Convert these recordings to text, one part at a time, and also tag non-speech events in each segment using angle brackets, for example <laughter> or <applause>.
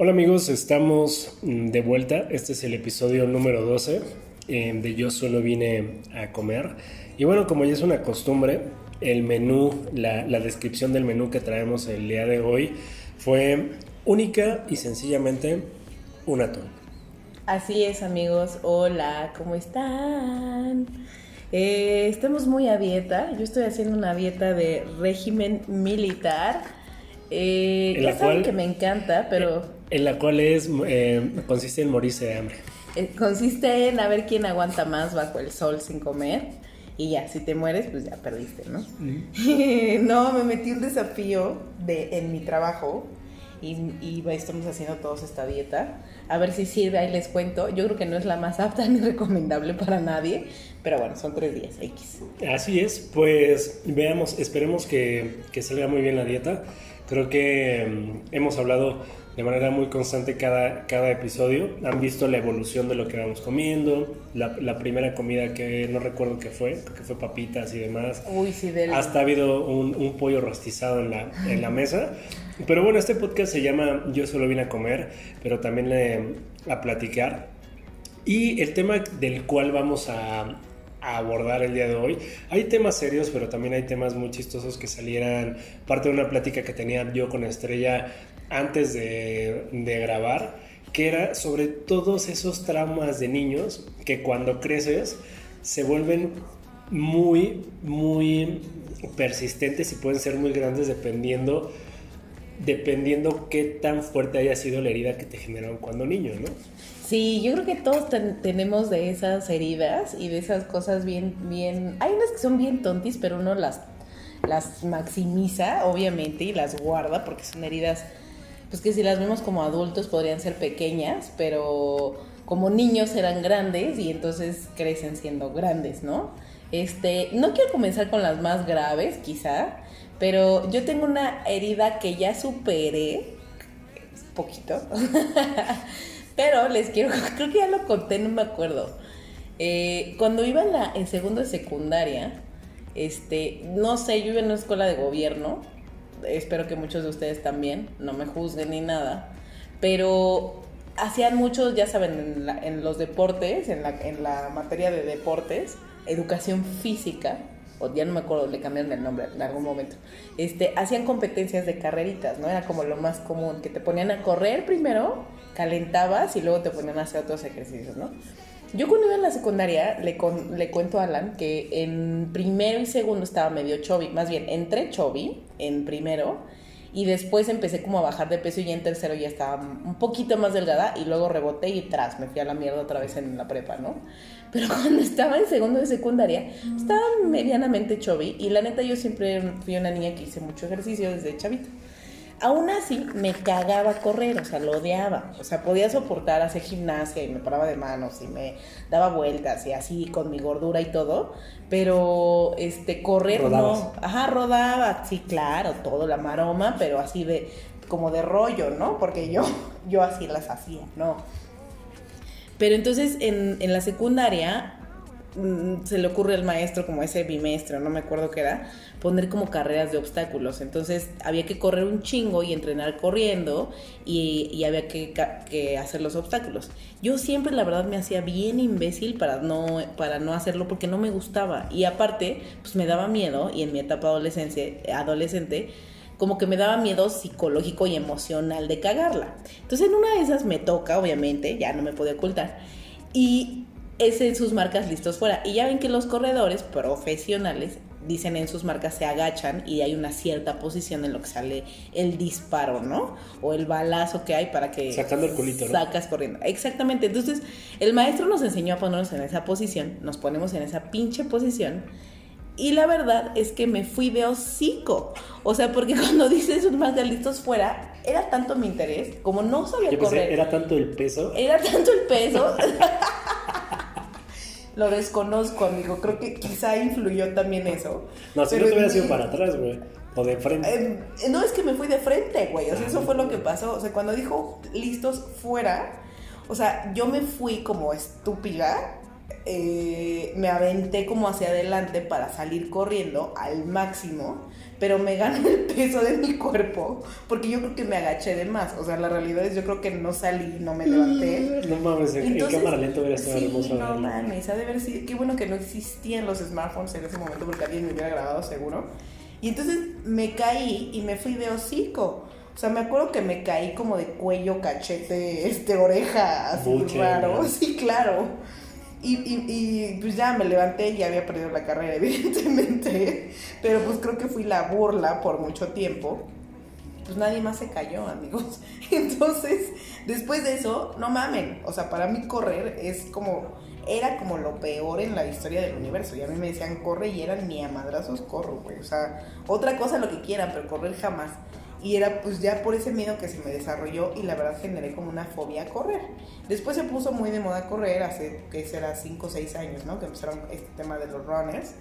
Hola amigos, estamos mm, de vuelta. Este es el episodio número 12 eh, de Yo solo vine a comer. Y bueno, como ya es una costumbre, el menú, la, la descripción del menú que traemos el día de hoy fue única y sencillamente un atún. Así es amigos, hola, ¿cómo están? Eh, estamos muy a dieta, yo estoy haciendo una dieta de régimen militar. Eh, ya saben cual- que me encanta, pero En la cual es, eh, consiste en morirse de hambre. eh, consiste en a ver quién aguanta más bajo el sol sin comer. Y ya, si te mueres, pues ya perdiste, ¿no? <laughs> no, me metí un desafío de, en mi trabajo y, y estamos haciendo todos esta dieta. A ver si sirve, ahí les cuento. Yo creo que no es la más apta <laughs> ni recomendable para nadie, pero bueno, son tres días X. Así es, pues veamos, esperemos que, que salga muy bien la dieta. Creo que mm, hemos hablado de manera muy constante cada, cada episodio. Han visto la evolución de lo que vamos comiendo, la, la primera comida que no recuerdo qué fue, que fue papitas y demás. Uy, sí, del... Hasta ha habido un, un pollo rostizado en la, en la mesa. Pero bueno, este podcast se llama Yo solo vine a comer, pero también a platicar. Y el tema del cual vamos a, a abordar el día de hoy, hay temas serios, pero también hay temas muy chistosos que salieran, parte de una plática que tenía yo con Estrella antes de, grabar, que era sobre todos esos traumas de niños que cuando creces se vuelven muy, muy persistentes y pueden ser muy grandes dependiendo dependiendo qué tan fuerte haya sido la herida que te generaron cuando niño, ¿no? Sí, yo creo que todos ten- tenemos de esas heridas y de esas cosas bien, bien... Hay unas que son bien tontis, pero uno las, las maximiza, obviamente, y las guarda porque son heridas, pues que si las vemos como adultos podrían ser pequeñas, pero como niños eran grandes y entonces crecen siendo grandes, ¿no? Este, no quiero comenzar con las más graves, quizá, pero yo tengo una herida que ya superé, poquito. <laughs> Pero les quiero, <laughs> creo que ya lo conté, no me acuerdo. Eh, cuando iba en, la, en segundo de secundaria, este, no sé, yo iba en una escuela de gobierno, espero que muchos de ustedes también, no me juzguen ni nada, pero hacían muchos, ya saben, en, la- en los deportes, en la, en la materia de deportes, educación física, o ya no me acuerdo, le cambiaron el nombre en algún momento, este, hacían competencias de carreritas, ¿no? Era como lo más común, que te ponían a correr primero, calentabas y luego te ponían a hacer otros ejercicios, ¿no? Yo cuando iba en la secundaria le, con- le cuento a Alan que en primero y segundo estaba medio chubby, más bien entré chubby en primero y después empecé como a bajar de peso y ya en tercero ya estaba un poquito más delgada y luego reboté y tras, me fui a la mierda otra vez en la prepa, ¿no? Pero <laughs> cuando estaba en segundo de secundaria estaba medianamente chubby y la neta yo siempre fui una niña que hice mucho ejercicio desde chavita. Aún así, me cagaba correr, o sea, lo odiaba. O sea, podía soportar hacer gimnasia y me paraba de manos y me daba vueltas y así con mi gordura y todo. Pero, este, correr Rodabas. no. Ajá, rodaba, sí, claro, todo, la maroma, pero así de, como de rollo, ¿no? Porque yo, yo así las hacía, ¿no? Pero entonces en, en la secundaria se le ocurre al maestro, como ese bimestre, no me acuerdo qué era, poner como carreras de obstáculos. Entonces había que correr un chingo y entrenar corriendo y, había que, hacer los obstáculos. Yo siempre, la verdad, me hacía bien imbécil para no, para no hacerlo porque no me gustaba. Y aparte, pues me daba miedo y en mi etapa adolescencia, adolescente, como que me daba miedo psicológico y emocional de cagarla. Entonces en una de esas me toca, obviamente, ya no me podía ocultar. Y es en sus marcas listos fuera. Y ya ven que los corredores profesionales dicen en sus marcas se agachan y hay una cierta posición en lo que sale el disparo, ¿no? O el balazo que hay para que Sacando el culito, ¿no? sacas corriendo. Exactamente. Entonces, el maestro nos enseñó a ponernos en esa posición, nos ponemos en esa pinche posición. Y la verdad es que me fui de hocico. O sea, porque <laughs> cuando dices un más de listos fuera, era tanto mi interés, como no sabía Yo pensé, correr. era tanto el peso. Era tanto el peso. <laughs> Lo desconozco, amigo. Creo que quizá influyó también eso. No, si Pero no te hubiera sido para atrás, güey. O de frente. Eh, no, es que me fui de frente, güey. O sea, eso fue lo que pasó. O sea, cuando dijo listos fuera, o sea, yo me fui como estúpida. Eh, me aventé como hacia adelante para salir corriendo al máximo. pero me gano el peso de mi cuerpo porque yo creo que me agaché de más. O sea, la realidad es yo creo que no salí, no me levanté. No mames, en, cámara lenta hubiera estado sí, hermoso no verlo. mames, ha de haber sido, qué bueno que no existían los smartphones en ese momento porque alguien me hubiera grabado seguro. Y entonces me caí y me fui de hocico. O sea, me acuerdo que me caí como de cuello, cachete, este, oreja, así Buche, raro. ¿no? Sí, claro. Y, y, y, pues ya me levanté y había perdido la carrera, <laughs> evidentemente. Pero pues creo que fui la burla por mucho tiempo. Pues nadie más se cayó, amigos. <laughs> Entonces, después de eso, no mamen. O sea, para mí correr es como. Era como lo peor en la historia del universo. Y a mí me decían corre y eran ni a madrazos corro, güey. O sea, otra cosa lo que quieran, pero correr jamás. Y era pues ya por ese miedo que se me desarrolló y la verdad generé como una fobia a correr. Después se puso muy de moda correr, hace que será 5 o 6 años, ¿no? Que empezaron este tema de los runners.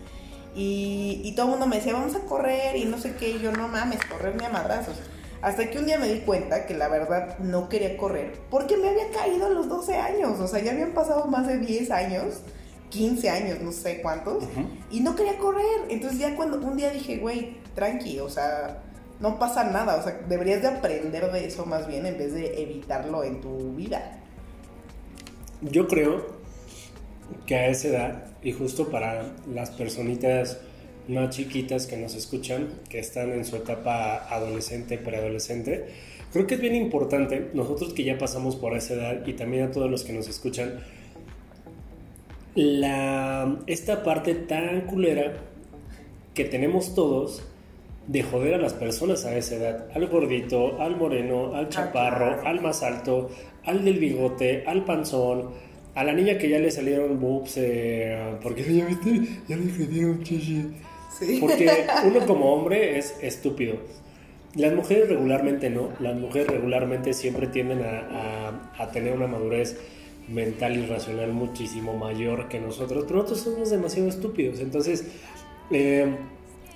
Y, y todo el mundo me decía, vamos a correr y no sé qué. Y yo, no mames, correr ni a madrazos. Hasta que un día me di cuenta que la verdad no quería correr porque me había caído a los 12 años. O sea, ya habían pasado más de 10 años, 15 años, no sé cuántos. Y no quería correr. Entonces ya cuando un día dije, güey, tranqui, o sea, no pasa nada. O sea, deberías de aprender de eso más bien en vez de evitarlo en tu vida. Yo creo que a esa edad, y justo para las personitas más chiquitas que nos escuchan, que están en su etapa adolescente, preadolescente, creo que es bien importante, nosotros que ya pasamos por esa edad y también a todos los que nos escuchan, la, esta parte tan culera que tenemos todos de joder a las personas a esa edad, al gordito, al moreno, al chaparro, al más alto, al del bigote, al panzón, a la niña que ya le salieron boobs, eh, porque ya viste, ya le salieron chichi. Sí. Porque <laughs> uno como hombre es estúpido. Las mujeres regularmente no, las mujeres regularmente siempre tienden a, a- a tener una madurez mental y racional muchísimo mayor que nosotros, pero nosotros somos demasiado estúpidos. Entonces, eh,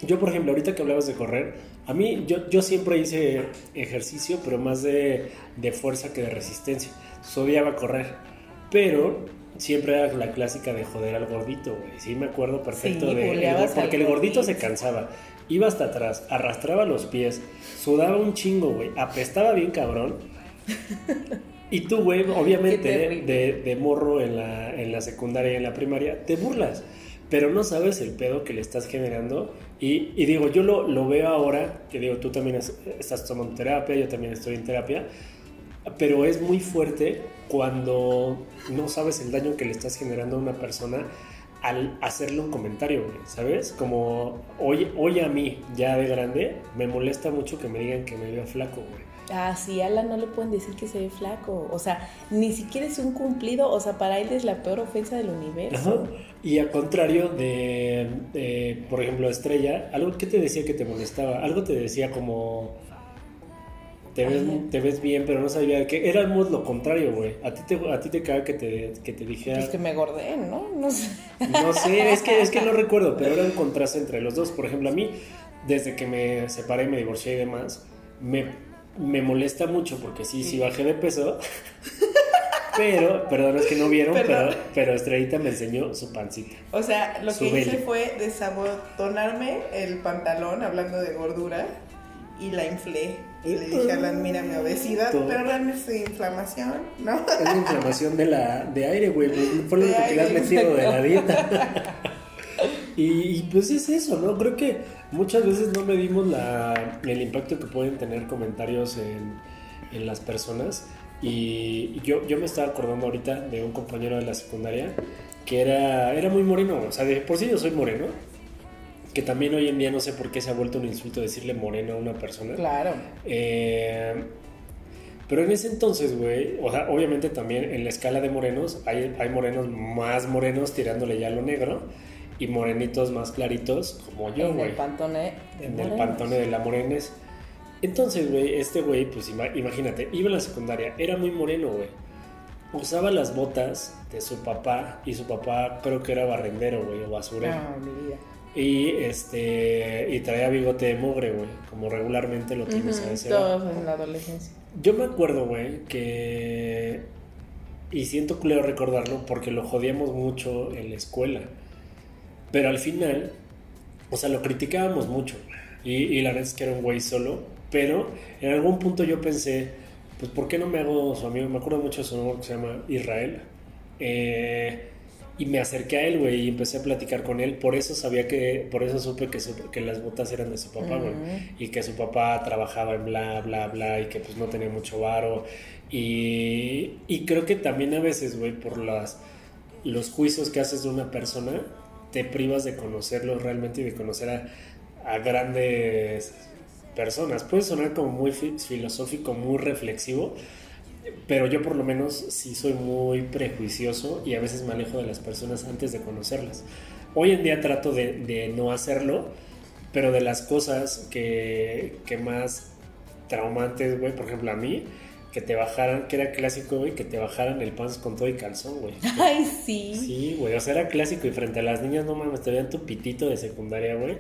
yo por ejemplo, ahorita que hablabas de correr, a mí yo, yo siempre hice ejercicio, pero más de, de fuerza que de resistencia. So, odiaba correr, pero siempre era la clásica de joder al gordito, güey. Sí, me acuerdo perfecto Sí, de el porque el gordito se cansaba. Iba hasta atrás, arrastraba los pies, sudaba un chingo, güey. Apestaba bien cabrón. Y tú, güey, <laughs> obviamente, de, de morro en la, en la secundaria y en la primaria, te burlas. Pero no sabes el pedo que le estás generando. Y, digo, yo lo, lo veo ahora, que digo, tú también es- estás tomando terapia, yo también estoy en terapia. Pero es muy fuerte cuando no sabes el daño que le estás generando a una persona al hacerle un comentario, ¿sabes? Como hoy, hoy a mí, ya de grande, me molesta mucho que me digan que me veo flaco, güey. Ah, sí, a Alan no le pueden decir que se ve flaco. O sea, ni siquiera es un cumplido. O sea, para él es la peor ofensa del universo. Ajá. Y a contrario de, de, por ejemplo, Estrella, algo que te decía que te molestaba, algo te decía como te ves, te ves bien, pero no sabía que éramos lo contrario, güey. A ti te, a ti te caga que te, que te dijera, Pues que me gordé, ¿no? No sé. no sé, es que, es que no <laughs> recuerdo, pero era un contraste entre los dos. Por ejemplo, a mí, desde que me separé, me divorcié y demás, me, me molesta mucho porque sí, sí bajé de peso. <laughs> Pero, perdón, es que no vieron, pero, pero Estrellita me enseñó su pancita. O sea, lo que hice fue desabotonarme el pantalón, hablando de gordura, y la inflé. Y le dije a Alan, mira mi obesidad, Todo. pero realmente es inflamación, ¿no? Es la inflamación de, la, de aire, güey. Fue lo que le has metido de la dieta. <laughs> y, y, pues es eso, ¿no? Creo que muchas veces no medimos la, el impacto que pueden tener comentarios en, en las personas. Y yo, yo me estaba acordando ahorita de un compañero de la secundaria que era, era muy moreno. O sea, de por sí yo soy moreno. Que también hoy en día no sé por qué se ha vuelto un insulto decirle moreno a una persona. Claro. Eh, pero en ese entonces, güey, o sea, obviamente también en la escala de morenos hay, hay morenos más morenos tirándole ya a lo negro y morenitos más claritos como yo, en güey. el pantone. de En el pantone de la morenes. Entonces, güey, este güey, pues ima- imagínate, iba a la secundaria, era muy moreno, güey. Usaba las botas de su papá y su papá creo que era barrendero, güey, o basurero. No, mi vida. Y este y traía bigote de mugre, güey, como regularmente lo tienes a Ujú, esa edad. Todos en la adolescencia. Yo me acuerdo, güey, que. Y siento culero recordarlo porque lo jodíamos mucho en la escuela. Pero al final, o sea, lo criticábamos mucho. Y, y la verdad es que era un güey solo. Pero en algún punto yo pensé, pues ¿por qué no me hago su amigo? Me acuerdo mucho de su nombre que se llama Israel. Eh, y me acerqué a él, güey, y empecé a platicar con él. Por eso sabía que, por eso supe que, su- que las botas eran de su papá, güey. Y que su papá trabajaba en bla, bla, bla, y que pues no tenía mucho varo. Y, y creo que también a veces, güey, por las, los juicios que haces de una persona, te privas de conocerlo realmente y de conocer a, grandes personas. Puede sonar como muy fi- filosófico, muy reflexivo, pero yo por lo menos sí soy muy prejuicioso y a veces me alejo de las personas antes de conocerlas. Hoy en día trato de, de no hacerlo, pero de las cosas que, que más traumantes, güey, por ejemplo a mí, que te bajaran, que era clásico, güey, que te bajaran el pants con todo y calzón, güey. <laughs> Ay, sí. Sí, güey, o sea, era clásico y frente a las niñas, no mames, te veían tu pitito de secundaria, güey.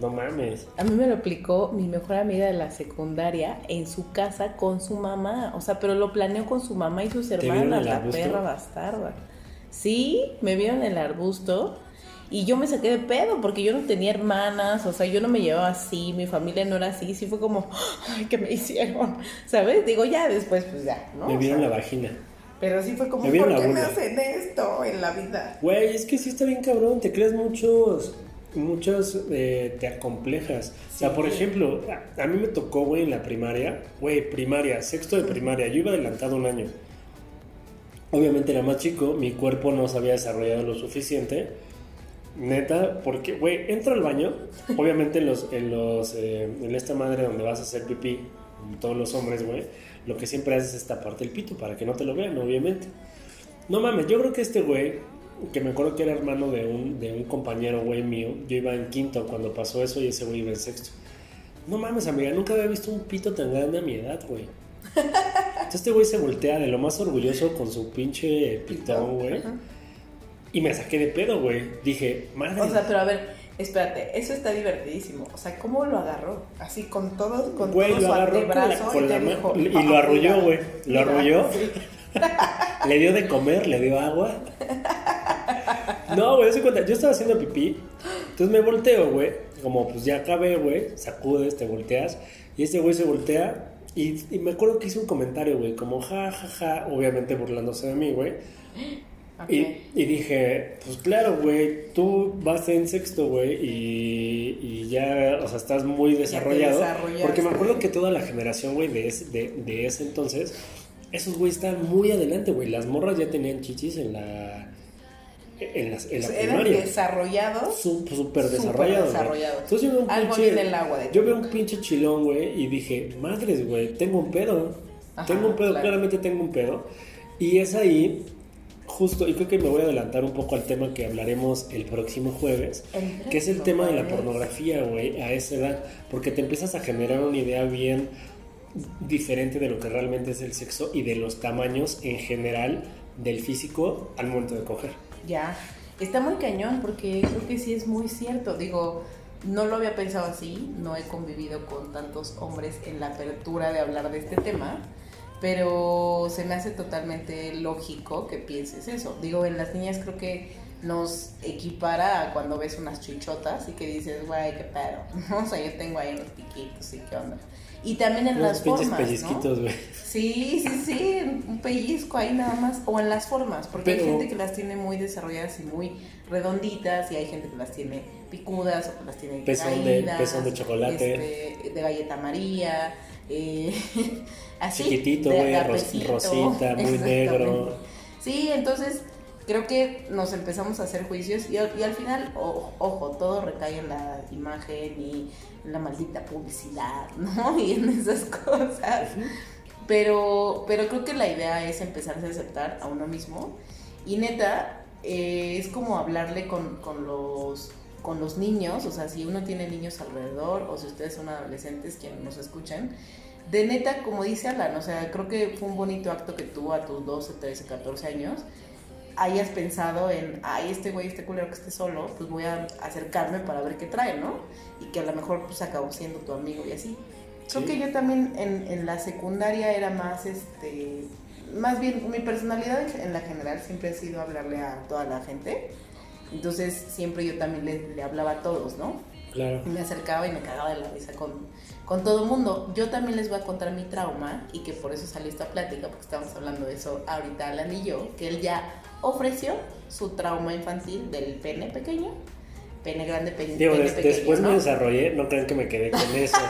No mames. A mí me lo aplicó mi mejor amiga de la secundaria en su casa con su mamá. O sea, pero lo planeó con su mamá y sus hermanas, la arbusto? perra bastarda. Sí, me vieron en el arbusto y yo me saqué de pedo porque yo no tenía hermanas, o sea, yo no me llevaba así, mi familia no era así. Sí fue como, <gasps> ay, ¿qué me hicieron? <laughs> ¿Sabes? Digo, ya después, pues ya, ¿no? Me O vieron sea, la vagina. Pero sí fue como, me ¿por qué me hacen esto en la vida? Güey, es que sí está bien cabrón, te creas muchos, muchos, eh, te acomplejas. O sea, Sí. por ejemplo, a, a mí me tocó, güey, en la primaria, güey, primaria, sexto de primaria, yo iba adelantado un año. Obviamente era más chico, mi cuerpo no se había desarrollado lo suficiente. Neta, porque, güey, entro al baño, obviamente en los, en los, eh, en esta madre donde vas a hacer pipí, todos los hombres, güey, lo que siempre haces es taparte el pito para que no te lo vean, obviamente. No mames, yo creo que este güey, que me acuerdo que era hermano de un, de un compañero, güey mío, yo iba en quinto cuando pasó eso y ese güey iba en sexto. No mames, amiga, nunca había visto un pito tan grande a mi edad, güey. <laughs> Entonces este güey se voltea de lo más orgulloso con su pinche pitón, güey. Y me saqué de pedo, güey. Dije, madre. O sea, pero a ver, espérate, eso está divertidísimo. O sea, ¿cómo lo agarró? Así con todo, con Güey, todo lo agarró con la- con y la dijo, y lo "Ah, arrulló, güey. Lo mira". arrulló. Sí. <laughs> Le dio de comer, le dio agua. No, güey, se cuenta. Yo estaba haciendo pipí. Entonces me volteo, güey. Como pues ya acabé, güey. Sacudes, te volteas. Y este güey se voltea. Y, y me acuerdo que hizo un comentario, güey. Como ja, ja, ja. Obviamente burlándose de mí, güey. Ok. Y, y dije, pues claro, güey, tú vas en sexto, güey, y, y ya, o sea, estás muy desarrollado. Porque me acuerdo que toda la generación, güey, de ese, de, de ese entonces, esos güey estaban muy adelante, güey. Las morras ya tenían chichis en la, en la, en la Eran primaria. desarrollados. Súper Súper desarrollado. güey. desarrollado. Entonces yo veo un Algo pinche, en el agua de Yo veo un pinche chilón, güey, y dije, madres, güey, tengo un pedo. Ajá, tengo un pedo, claro. claramente tengo un pedo. Y es ahí, justo, y creo que me voy a adelantar un poco al tema que hablaremos el próximo jueves, El que es el tema de la pornografía, güey, a esa edad. Porque te empiezas a generar una idea bien diferente de lo que realmente es el sexo y de los tamaños en general del físico al momento de coger. Ya. Está muy cañón porque creo que sí es muy cierto. Digo, no lo había pensado así, no he convivido con tantos hombres en la apertura de hablar de este tema, pero se me hace totalmente lógico que pienses eso. Digo, en las niñas creo que nos equipara a cuando ves unas chichotas y que dices, güey, qué pedo. <laughs> O sea, yo tengo ahí unos piquitos y qué onda. Y también en Unos las pinches formas, pellizquitos, güey. Sí, sí, sí, un pellizco ahí nada más, o en las formas, porque hay gente que las tiene muy desarrolladas y muy redonditas, y hay gente que las tiene picudas, o que las tiene Pezón de- caídas, pezón de chocolate. este, de galleta María, eh, <laughs> así. Chiquitito, ros- agapecito, rosita, <laughs> muy negro. Sí, entonces creo que nos empezamos a hacer juicios y, al- y al final, o- ojo, todo recae en la imagen y en la maldita publicidad, <laughs> ¿no? Y en esas cosas. Pero, pero creo que la idea es empezarse a aceptar a uno mismo. Y neta, eh, es como hablarle con, con los con los niños, o sea, si uno tiene niños alrededor o si ustedes son adolescentes quienes nos escuchan, de neta, como dice Alan, o sea, creo que fue un bonito acto que tuvo a tus 12, 13, 14 años, hayas pensado en, ay, este güey, este culero que esté solo, pues voy a acercarme para ver qué trae, ¿no? Y que a lo mejor pues acabó siendo tu amigo y así. Creo Sí. que yo también en, en la secundaria era más, este, más bien, mi personalidad en la general siempre ha sido hablarle a toda la gente. Entonces siempre yo también le, le hablaba a todos, ¿no? Claro. Y me acercaba y me cagaba de la risa con, con todo el mundo. Yo también les voy a contar mi trauma y que por eso salió esta plática, porque estamos hablando de eso ahorita Alan y yo, que él ya ofreció su trauma infantil del pene pequeño, pene grande, pene, Digo, pene des- pequeño. después ¿no? me desarrollé, no crean que me quedé con eso. <laughs>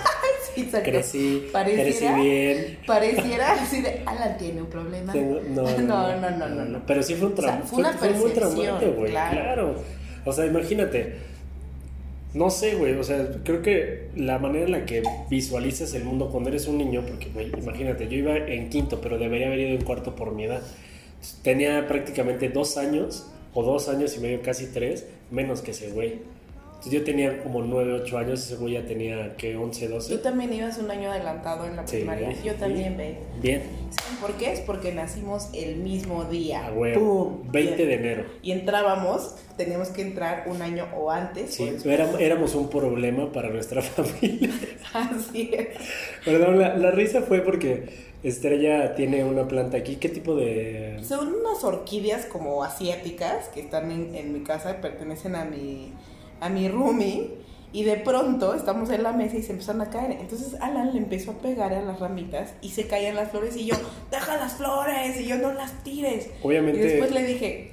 Sí, crecí, crecí Pareciera- bien. Pareciera así de, Alan tiene un problema. Tengo- <laughs> no, no, no, no, no, no. Pero sí fue un O sea, trauma. fue una fue, muy percepción, traumante, güey. claro. Claro. O sea, imagínate. No sé, güey. O sea, creo que la manera en la que visualizas el mundo cuando eres un niño, porque, güey, imagínate, yo iba en quinto, pero debería haber ido en cuarto por mi edad. Tenía prácticamente dos años, o dos años y medio, casi tres, menos que ese güey. Entonces yo tenía como nueve, ocho años, ese güey ya tenía, que 11, 12. Tú también ibas un año adelantado en la Sí, primaria. Yo también, ve. Bien, ¿Saben por qué? Es porque nacimos el mismo día. a huevo. ¡Pum! 20 Y- de enero. Y entrábamos, teníamos que entrar un año o antes. Sí, o después. éramos, éramos un problema para nuestra <laughs> familia. Así es. Perdón, la, la risa fue porque Estrella tiene una planta aquí. ¿Qué tipo de...? Son unas orquídeas como asiáticas que están en, en mi casa y pertenecen a mi, a mi roomie. Y de pronto estamos en la mesa y se empezaron a caer. Entonces Alan le empezó a pegar a las ramitas y se caían las flores. Y yo, deja las flores. Y yo, no las tires. Obviamente... Y después le dije,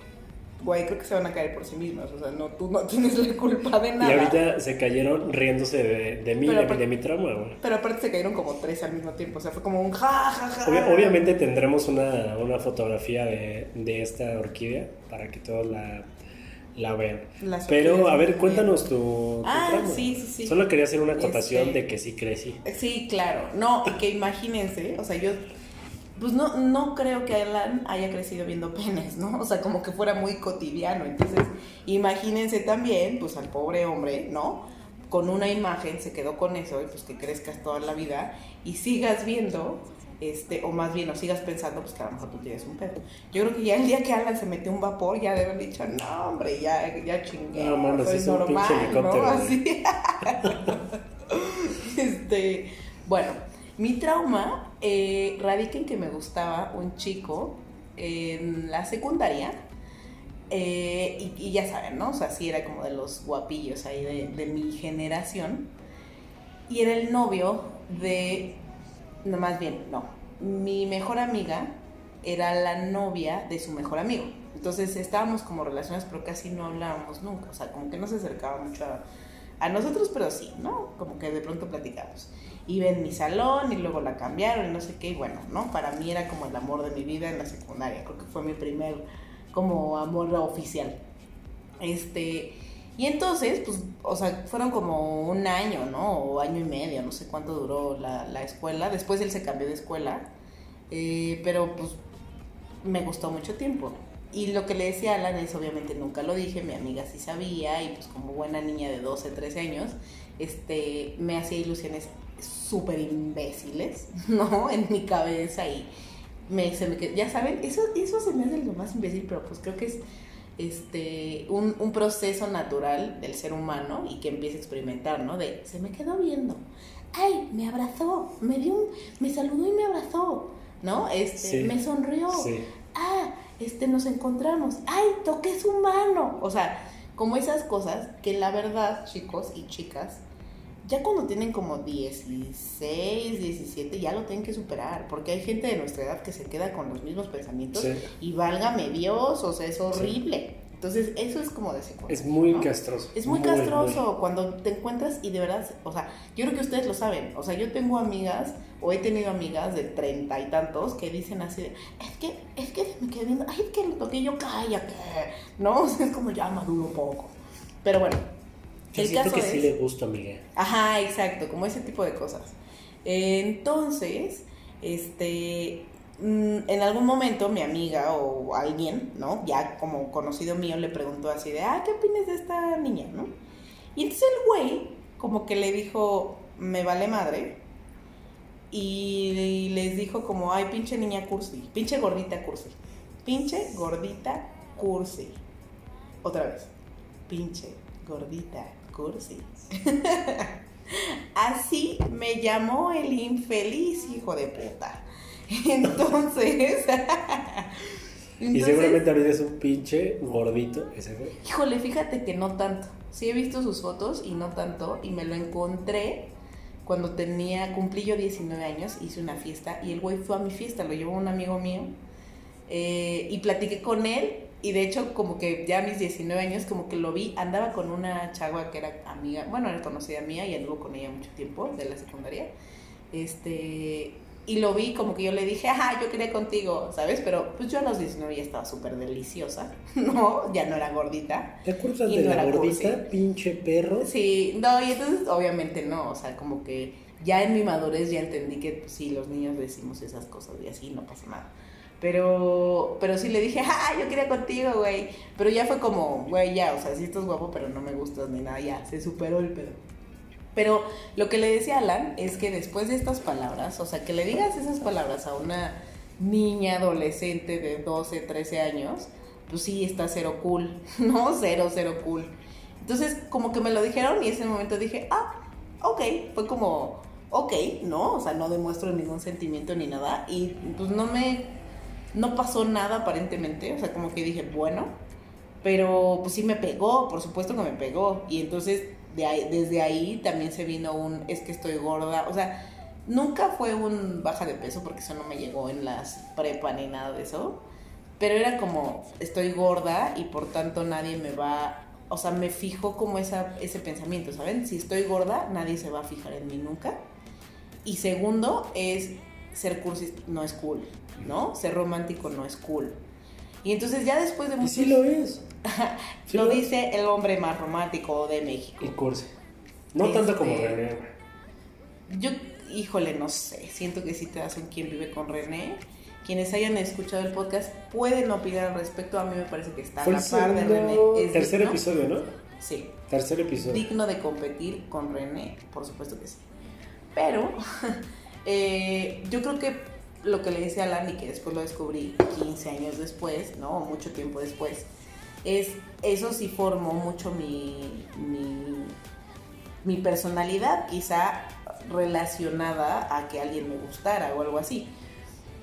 güey, creo que se van a caer por sí mismas. O sea, no, tú no <laughs> tienes la culpa de Y nada. ahorita se cayeron riéndose de, de mí, de, de mi trauma, güey. Pero aparte se cayeron como tres al mismo tiempo. O sea, fue como un ja, ja, ja. Obvia- obviamente tendremos una, una fotografía de, de esta orquídea para que todos la, la vean. Las Pero, a ver, cuéntanos tu, tu Ah, trauma. sí, sí, sí. Solo quería hacer una acotación Este- de que sí crecí. Sí, claro. No, y que imagínense, o sea, yo pues no, no creo que Alan haya crecido viendo penes, ¿no? O sea, como que fuera muy cotidiano. Entonces, imagínense también, pues al pobre hombre, ¿no? Con una imagen se quedó con eso y pues que crezcas toda la vida y sigas viendo, este, o más bien, o sigas pensando, pues que a lo mejor tú tienes un pedo. Yo creo que ya el día que Alan se metió un vapor, ya debe haber dicho, no, hombre, ya, ya chingué, No, mames, es un normal, pinche ¿no? helicóptero. Así. <laughs> este, bueno, mi trauma eh, radica en que me gustaba un chico en la secundaria. eh, y, ya saben, ¿no? O sea, sí era como de los guapillos ahí de, mi generación. Y era el novio de. No, más bien, no. Mi mejor amiga era la novia de su mejor amigo. Entonces estábamos como relacionados, pero casi no hablábamos nunca. O sea, como que no se acercaba mucho a, a nosotros, pero sí, ¿no? Como que de pronto platicamos. Iba en mi salón y luego la cambiaron y no sé qué. Y bueno, ¿no? Para mí era como el amor de mi vida en la secundaria. Creo que fue mi primer como amor oficial. Este. Y entonces, pues, o sea, fueron como un año, ¿no? O año y medio, no sé cuánto duró la, la escuela. Después él se cambió de escuela. Eh, pero pues me gustó mucho tiempo. Y lo que le decía a Alan es, obviamente nunca lo dije, mi amiga sí sabía, y pues como buena niña de 12, 13 años, este, me hacía ilusiones súper imbéciles, <laughs> ¿no? En mi cabeza y me, se me ya saben, eso, eso se me hace lo más imbécil, pero pues creo que es este, un, un proceso natural del ser humano y que empieza a experimentar, ¿no? De, se me quedó viendo, ay, me abrazó, me dio un, me saludó y me abrazó, ¿no? Este, Sí. me sonrió, Sí. ah, este, nos encontramos, ay, toqué su mano, o sea, como esas cosas que la verdad, chicos y chicas, ya cuando tienen como 16, 17, ya lo tienen que superar, porque hay gente de nuestra edad que se queda con los mismos pensamientos Sí. y válgame Dios, o sea, es horrible. Entonces, eso es como de. Es muy ¿no? castroso. Es muy, castroso cuando te encuentras y de verdad, o sea, yo creo que ustedes lo saben, o sea, yo tengo amigas o he tenido amigas de treinta y tantos que dicen así de, es que, es que me quedé viendo, ay, es que lo toqué yo, cállate, ¿no? <laughs> O sea, es como ya maduro un poco. Pero bueno, Yo el siento caso que es... sí le gusta, Miguel. Ajá, exacto, como ese tipo de cosas. Entonces, este, mm, en algún momento mi amiga o alguien, ¿no? Ya como conocido mío le preguntó así de, ah, ¿qué opinas de esta niña, no? Y entonces el güey como que le dijo, me vale madre. Y les dijo como, ay, pinche niña cursi, pinche gordita cursi, pinche gordita cursi. Otra vez, pinche gordita cursi. <laughs> Así me llamó el infeliz hijo de puta. <laughs> Entonces, <laughs> y seguramente ahorita es un pinche gordito ese güey. Híjole, fíjate que no tanto. Sí he visto sus fotos y no tanto. Y me lo encontré cuando tenía, cumplí yo 19 años, hice una fiesta y el güey fue a mi fiesta, lo llevó un amigo mío. eh, y platiqué con él y de hecho como que ya a mis 19 años como que lo vi, andaba con una chagua que era amiga, bueno, era conocida mía y anduvo con ella mucho tiempo de la secundaria. Este, y lo vi como que yo le dije, ajá, yo quería contigo, ¿sabes? Pero pues yo a los 19 ya estaba súper deliciosa, <laughs> ¿no? Ya no era gordita. ¿Te acuerdas Y de no la gordita, cursi. pinche perro? Sí, no, y entonces obviamente no, o sea, como que ya en mi madurez ya entendí que pues, sí, los niños decimos esas cosas y así no pasa nada. Pero, pero sí le dije, <laughs> ah, yo quería contigo, güey. Pero ya fue como, güey, ya, o sea, sí estás guapo, pero no me gustas ni nada, ya, se superó el pedo. Pero lo que le decía Alan es que después de estas palabras, o sea, que le digas esas palabras a una niña adolescente de 12, 13 años, pues sí, está cero cool, <laughs> ¿no? Cero, cero cool. Entonces, como que me lo dijeron y en ese momento dije, ah, ok, fue como, ok, ¿no? O sea, no demuestro ningún sentimiento ni nada y pues no me, no pasó nada aparentemente, o sea, como que dije, bueno, pero pues sí me pegó, por supuesto que me pegó. Y entonces de ahí- desde ahí también se vino un, es que estoy gorda, o sea, nunca fue un baja de peso porque eso no me llegó en las prepa ni nada de eso, pero era como, estoy gorda y por tanto nadie me va, o sea, me fijo como esa, ese pensamiento, ¿saben? Si estoy gorda, nadie se va a fijar en mí nunca. Y segundo es, ser cursi no es cool, ¿no? Ser romántico no es cool. Y entonces ya después de Y muchos... <laughs> sí lo es. Sí lo es. dice el hombre más romántico de México. Y cursi. No tanto como Este- René. Yo, híjole, no sé. Siento que si te das un quien vive con René. Quienes hayan escuchado el podcast pueden opinar al respecto. A mí me parece que está a la par de René. Es tercer digno. episodio, ¿no? Sí. Tercer episodio. digno de competir con René, por supuesto que sí. Pero <laughs> eh, yo creo que lo que le decía a Alan y que después lo descubrí 15 años después, ¿no? O mucho tiempo después, es eso sí formó mucho mi, mi, mi personalidad, quizá relacionada a que alguien me gustara o algo así.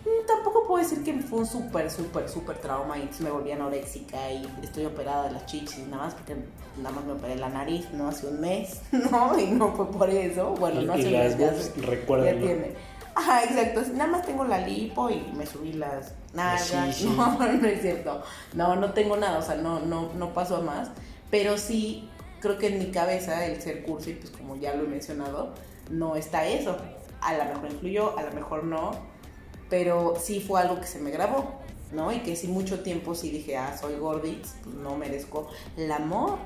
Mm, Tampoco puedo decir que fue un súper, súper, súper trauma y me volví anoréxica y estoy operada de las chichis, nada más porque nada más me operé la nariz, ¿no? Hace un mes, <laughs> ¿no? Y no fue por eso. Bueno, no hace un mes, ya, tiene. Ajá, exacto. Nada más tengo la lipo y me subí las nalgas. <laughs> No, no es cierto. No, no tengo nada, o sea, no, no, no pasó a más. Pero sí, creo que en mi cabeza el ser cursi, pues como ya lo he mencionado, no está eso. A lo mejor influyó, a lo mejor no. Pero sí fue algo que se me grabó, ¿no? Y que sí mucho tiempo sí dije, ah, soy gordis, pues no merezco el amor.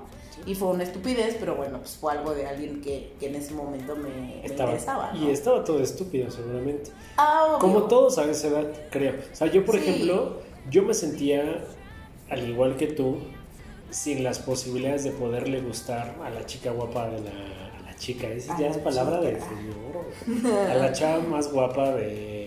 Y fue una estupidez, pero bueno, pues fue algo de alguien que, que en ese momento me, me Estaba, interesaba, ¿no? Y estaba todo estúpido, seguramente. Ah. Como todos a esa edad, creo. O sea, yo, por Sí. ejemplo, yo me sentía, al igual que tú, sin las posibilidades de poderle gustar a la chica guapa de la, a la chica. Esa A ya es palabra chica. señor. A la chava más guapa de,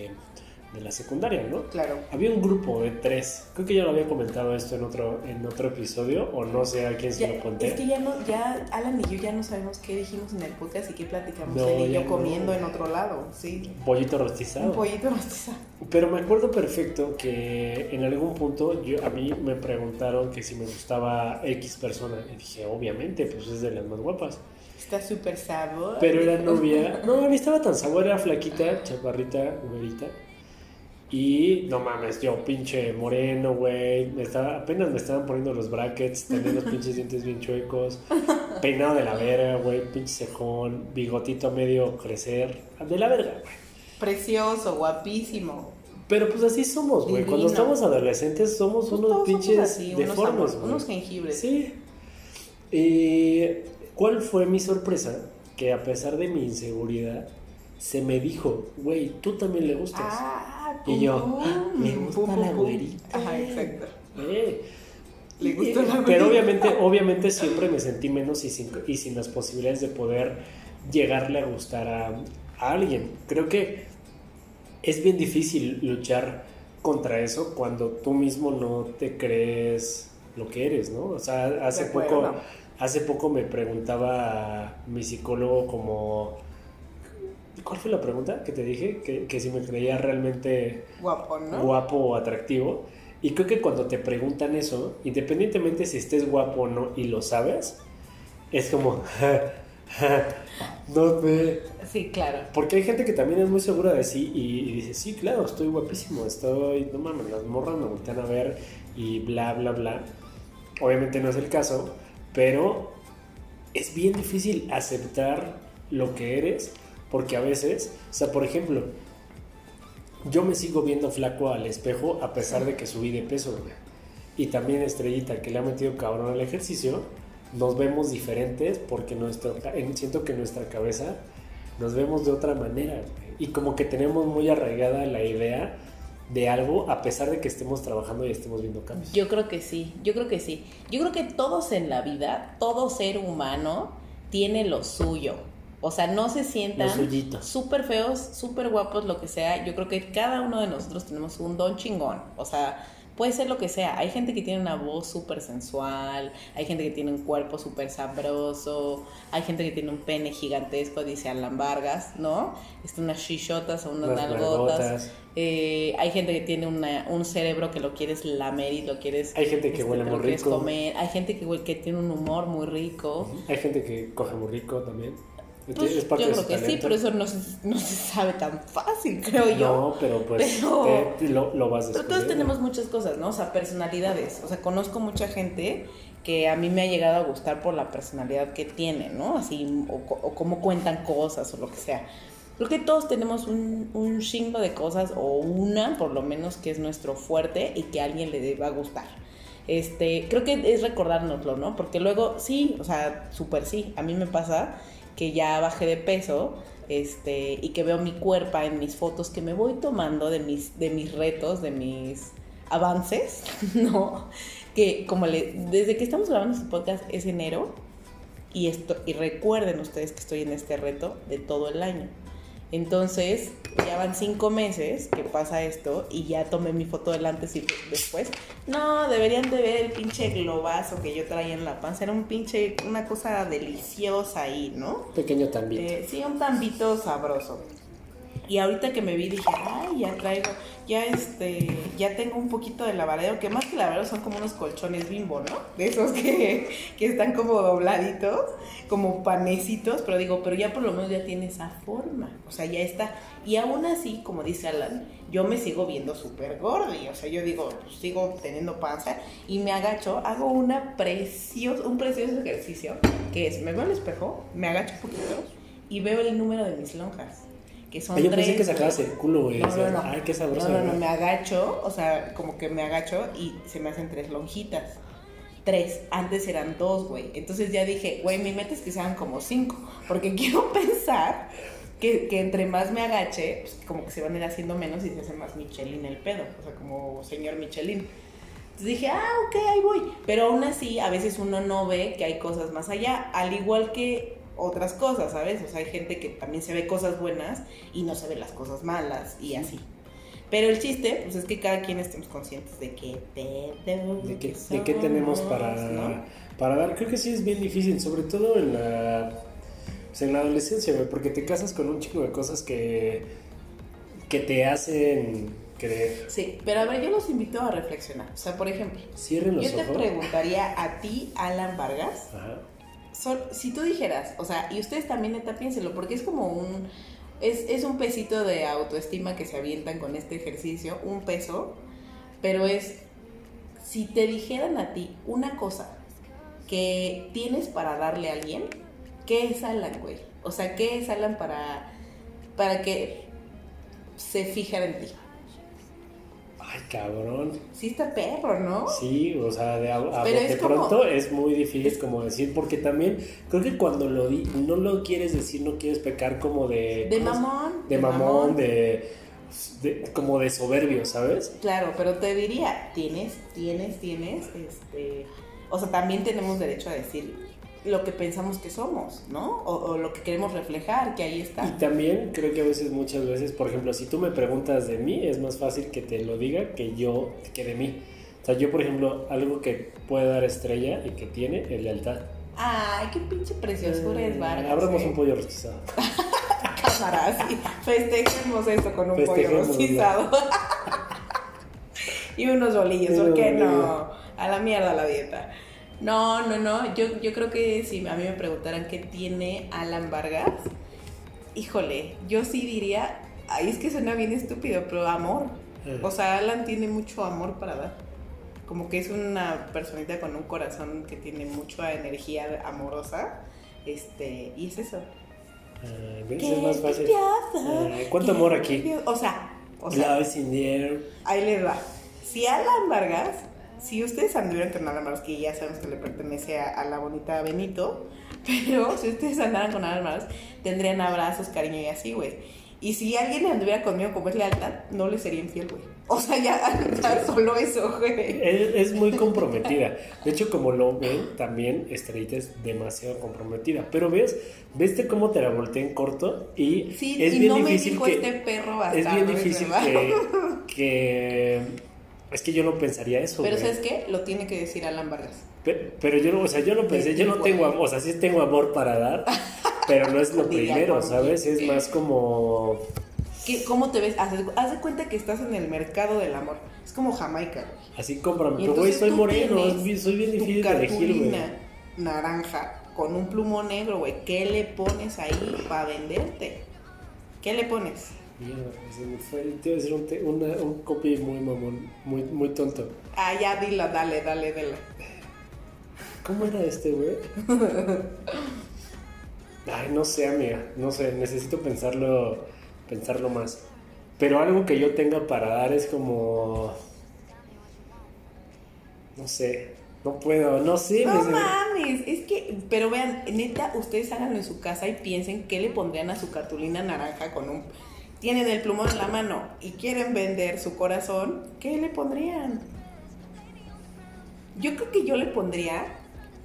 de la secundaria, ¿no? Claro. Había un grupo de tres. Creo que ya lo había comentado esto en otro, en otro episodio, o no sé a quién se Ya, lo conté. es que ya no, ya Alan y yo ya no sabemos qué dijimos en el podcast y qué platicamos No, él y yo no. comiendo en otro lado, sí. Pollito Un rostizado. pollito rostizado. Pero me acuerdo perfecto que en algún punto yo, a mí me preguntaron que si me gustaba X persona. Y dije, obviamente, pues es de las más guapas. Está súper sabor. Pero era novia. No, a mí estaba tan sabor, era flaquita, chaparrita, güerita. Y no mames, yo pinche moreno, güey. Me estaba, apenas me estaban poniendo los brackets, tenía los pinches dientes bien chuecos. <laughs> Peinado de la verga, güey. Pinche cejón, bigotito a medio crecer. De la verga, güey. Precioso, guapísimo. Pero pues así somos, güey. Cuando estamos adolescentes somos Pues unos somos pinches así, unos, deformes, güey. unos jengibres. Sí. Eh, ¿Cuál fue mi sorpresa? Que a pesar de mi inseguridad, se me dijo, güey, tú también le gustas. Ah, Y yo, ah, me gusta pum, la güerita. Ajá, exacto. Eh. Le gustó la Pero obviamente, obviamente siempre me sentí menos y sin, y sin las posibilidades de poder llegarle a gustar a, a alguien. Creo que es bien difícil luchar contra eso cuando tú mismo no te crees lo que eres, ¿no? O sea, hace poco, hace poco me preguntaba mi psicólogo como, ¿cuál fue la pregunta que te dije? Que, que si me creía realmente Guapo, ¿no? guapo o atractivo. Y creo que cuando te preguntan eso, independientemente si estés guapo o no y lo sabes, es como, <laughs> no me... Sí, claro. Porque hay gente que también es muy segura de sí y, y dice, sí, claro, estoy guapísimo, estoy, no mames, las morras me voltean a ver y bla, bla, bla. Obviamente no es el caso, pero es bien difícil aceptar lo que eres porque a veces, o sea, por ejemplo, yo me sigo viendo flaco al espejo a pesar de que subí de peso. Y también Estrellita, que le ha metido cabrón al ejercicio, nos vemos diferentes porque nuestro, siento que nuestra cabeza nos vemos de otra manera. Y como que tenemos muy arraigada la idea de algo a pesar de que estemos trabajando y estemos viendo cambios. Yo creo que sí, yo creo que sí. Yo creo que todos en la vida, todo ser humano tiene lo suyo. O sea, no se sientan súper feos, súper guapos, lo que sea. Yo creo que cada uno de nosotros tenemos un don chingón. O sea, puede ser lo que sea. Hay gente que tiene una voz súper sensual, hay gente que tiene un cuerpo súper sabroso, hay gente que tiene un pene gigantesco, dice Alan Vargas, ¿no? Este, unas chichotas o unas Unas nalgotas. Eh, hay gente que tiene una- un cerebro que lo quieres lamer y lo quieres... Hay gente que este, huele muy rico. comer. Hay gente que, que tiene un humor muy rico. Hay gente que coge muy rico también. Pues, es parte yo creo que sí, pero eso no se, no se sabe tan fácil, creo yo. No, pero pues Pero- te- te lo, lo vas Pero todos tenemos muchas cosas, ¿no? O sea, personalidades. O sea, conozco mucha gente que a mí me ha llegado a gustar por la personalidad que tienen, ¿no? Así, o, o cómo cuentan cosas o lo que sea. Creo que todos tenemos un, un chingo de cosas, o una por lo menos, que es nuestro fuerte y que a alguien le va a gustar. Este, creo que es recordárnoslo, ¿no? Porque luego, sí, o sea, súper sí. A mí me pasa que ya bajé de peso este, y que veo mi cuerpo en mis fotos que me voy tomando de mis, de mis retos, de mis avances, <laughs> ¿no? Que como le, desde que estamos grabando este podcast es enero y, esto, y recuerden ustedes que estoy en este reto de todo el año. Entonces, ya van cinco meses que pasa esto y ya tomé mi foto del antes y después. No, deberían de ver el pinche globazo que yo traía en la panza. Era un pinche, una cosa deliciosa ahí, ¿no? Pequeño también. Eh, sí, un tambito sabroso. Y ahorita que me vi dije, ay, ya traigo, ya este, ya tengo un poquito de lavadero, que más que lavadero son como unos colchones bimbo, ¿no? De esos que, que están como dobladitos, como panecitos, pero digo, pero ya por lo menos ya tiene esa forma, o sea, ya está. Y aún así, como dice Alan, yo me sigo viendo súper gordi, o sea, yo digo, pues, sigo teniendo panza y me agacho, hago una preciosa, un precioso ejercicio, que es, me veo al espejo, me agacho un poquito y veo el número de mis lonjas. Que son Ay, yo pensé tres, que sacabas el culo, güey. no, no, Decías, no. Ay, qué sabroso. No, no, no, me agacho, o sea, como que me agacho y se me hacen tres lonjitas. Tres, antes eran dos, güey. Entonces ya dije, güey, mi meta es que sean como cinco, porque <laughs> quiero pensar que, que entre más me agache, pues como que se van a ir haciendo menos y se hace más Michelin el pedo, o sea, como señor Michelin. Entonces dije, ah, ok, ahí voy. Pero aún así, a veces uno no ve que hay cosas más allá, al igual que otras cosas, ¿sabes? O sea, hay gente que también se ve cosas buenas y no se ve las cosas malas y así. Pero el chiste, pues es que cada quien estemos conscientes de qué ¿De qué, que de qué tenemos para, ¿no? para dar? Creo que sí es bien difícil, sobre todo en la, pues, en la adolescencia, güey, porque te casas con un chico de cosas que, que te hacen creer. Sí, pero a ver, yo los invito a reflexionar. O sea, por ejemplo, Cierren los yo te preguntaría a ti, Alan Vargas, Ajá. Si tú dijeras, o sea, y ustedes también neta piénselo, porque es como un, es, es un pesito de autoestima que se avientan con este ejercicio, un peso, pero es, si te dijeran a ti una cosa que tienes para darle a alguien, ¿qué es Alan, güey? O sea, ¿qué es Alan para, para que se fijara en ti? Ay, cabrón. Sí está perro, ¿no? Sí, o sea, de, a, a como- pronto es muy difícil como decir, porque también creo que cuando lo di, no lo quieres decir, no quieres pecar como de... De ¿cómo se- mamón. De mamón, de, de- como de soberbio, ¿sabes? Claro, pero te diría, tienes, tienes, tienes, este, o sea, también tenemos derecho a decir lo que pensamos que somos, ¿no? O, o lo que queremos reflejar, que ahí Y está. también creo que a veces, muchas veces, por ejemplo, si tú me preguntas de mí, es más fácil que te lo diga que yo, que de mí. O sea, yo, por ejemplo, algo que puede dar estrella y que tiene es lealtad. Ay, qué pinche preciosura es Vargas. Abramos ¿eh? un pollo rostizado. <laughs> Cámara, sí. Festejemos esto con un pollo Festejémoslo. rostizado. <laughs> y unos bolillos, ¿por qué no? A la mierda la dieta. No, no, no. Yo, yo creo que si a mí me preguntaran qué tiene Alan Vargas, híjole, yo sí diría, ay, es que suena bien estúpido, pero amor. Eh. O sea, Alan tiene mucho amor para dar. Como que es una personita con un corazón que tiene mucha energía amorosa. Este, y es eso. Ah, ¿ves? es más fácil. Ah, ¿Cuánto amor aquí? ¿Qué O sea, o sea, Love is in the air. ahí les va. Si Alan Vargas, si ustedes anduvieran con Alan que ya sabemos que le pertenece a, a la bonita Benito, <laughs> pero si ustedes andaran con Alan tendrían abrazos, cariño y así, güey. Y si alguien anduviera conmigo como es lealtad, no le sería infiel, güey. O sea, ya, <laughs> ya solo eso, güey. Es, es muy comprometida. De hecho, como lo ven, también Estrellita es demasiado comprometida. Pero ves, viste cómo te la volteé en corto y Sí, es y bien no me difícil dijo que este perro es bastardo. bien difícil que <laughs> es que yo no pensaría eso. Pero. ¿sabes qué? Lo tiene que decir Alan Vargas. Pe- Pero yo no, o sea, yo no pensé, yo no tengo amor, o sea, sí tengo amor para dar, pero no es lo <laughs> primero. ¿sabes? Es más como ¿Qué, ¿Cómo te ves? Haz, de- haz de cuenta que estás en el mercado del amor. Es como Jamaica, güey. así cómprame, pero güey, soy moreno, soy bien tu difícil de elegir, güey. naranja con un plumón negro, güey. ¿Qué le pones ahí para venderte? ¿Qué le pones? Mierda, se me fue, te iba a decir un, te- una- un copy muy mamón, muy, muy tonto. Ah, ya dila, dale, dale, dale. ¿Cómo era este, güey? <laughs> Ay, no sé, amiga, no sé, necesito pensarlo, pensarlo más. Pero algo que yo tenga para dar es como... No sé, no puedo, no sé. No me- mames, es que, pero vean, neta, ustedes háganlo en su casa y piensen qué le pondrían a su cartulina naranja con un... Tienen el plumón en la mano y quieren vender su corazón, ¿qué le pondrían? Yo creo que yo le pondría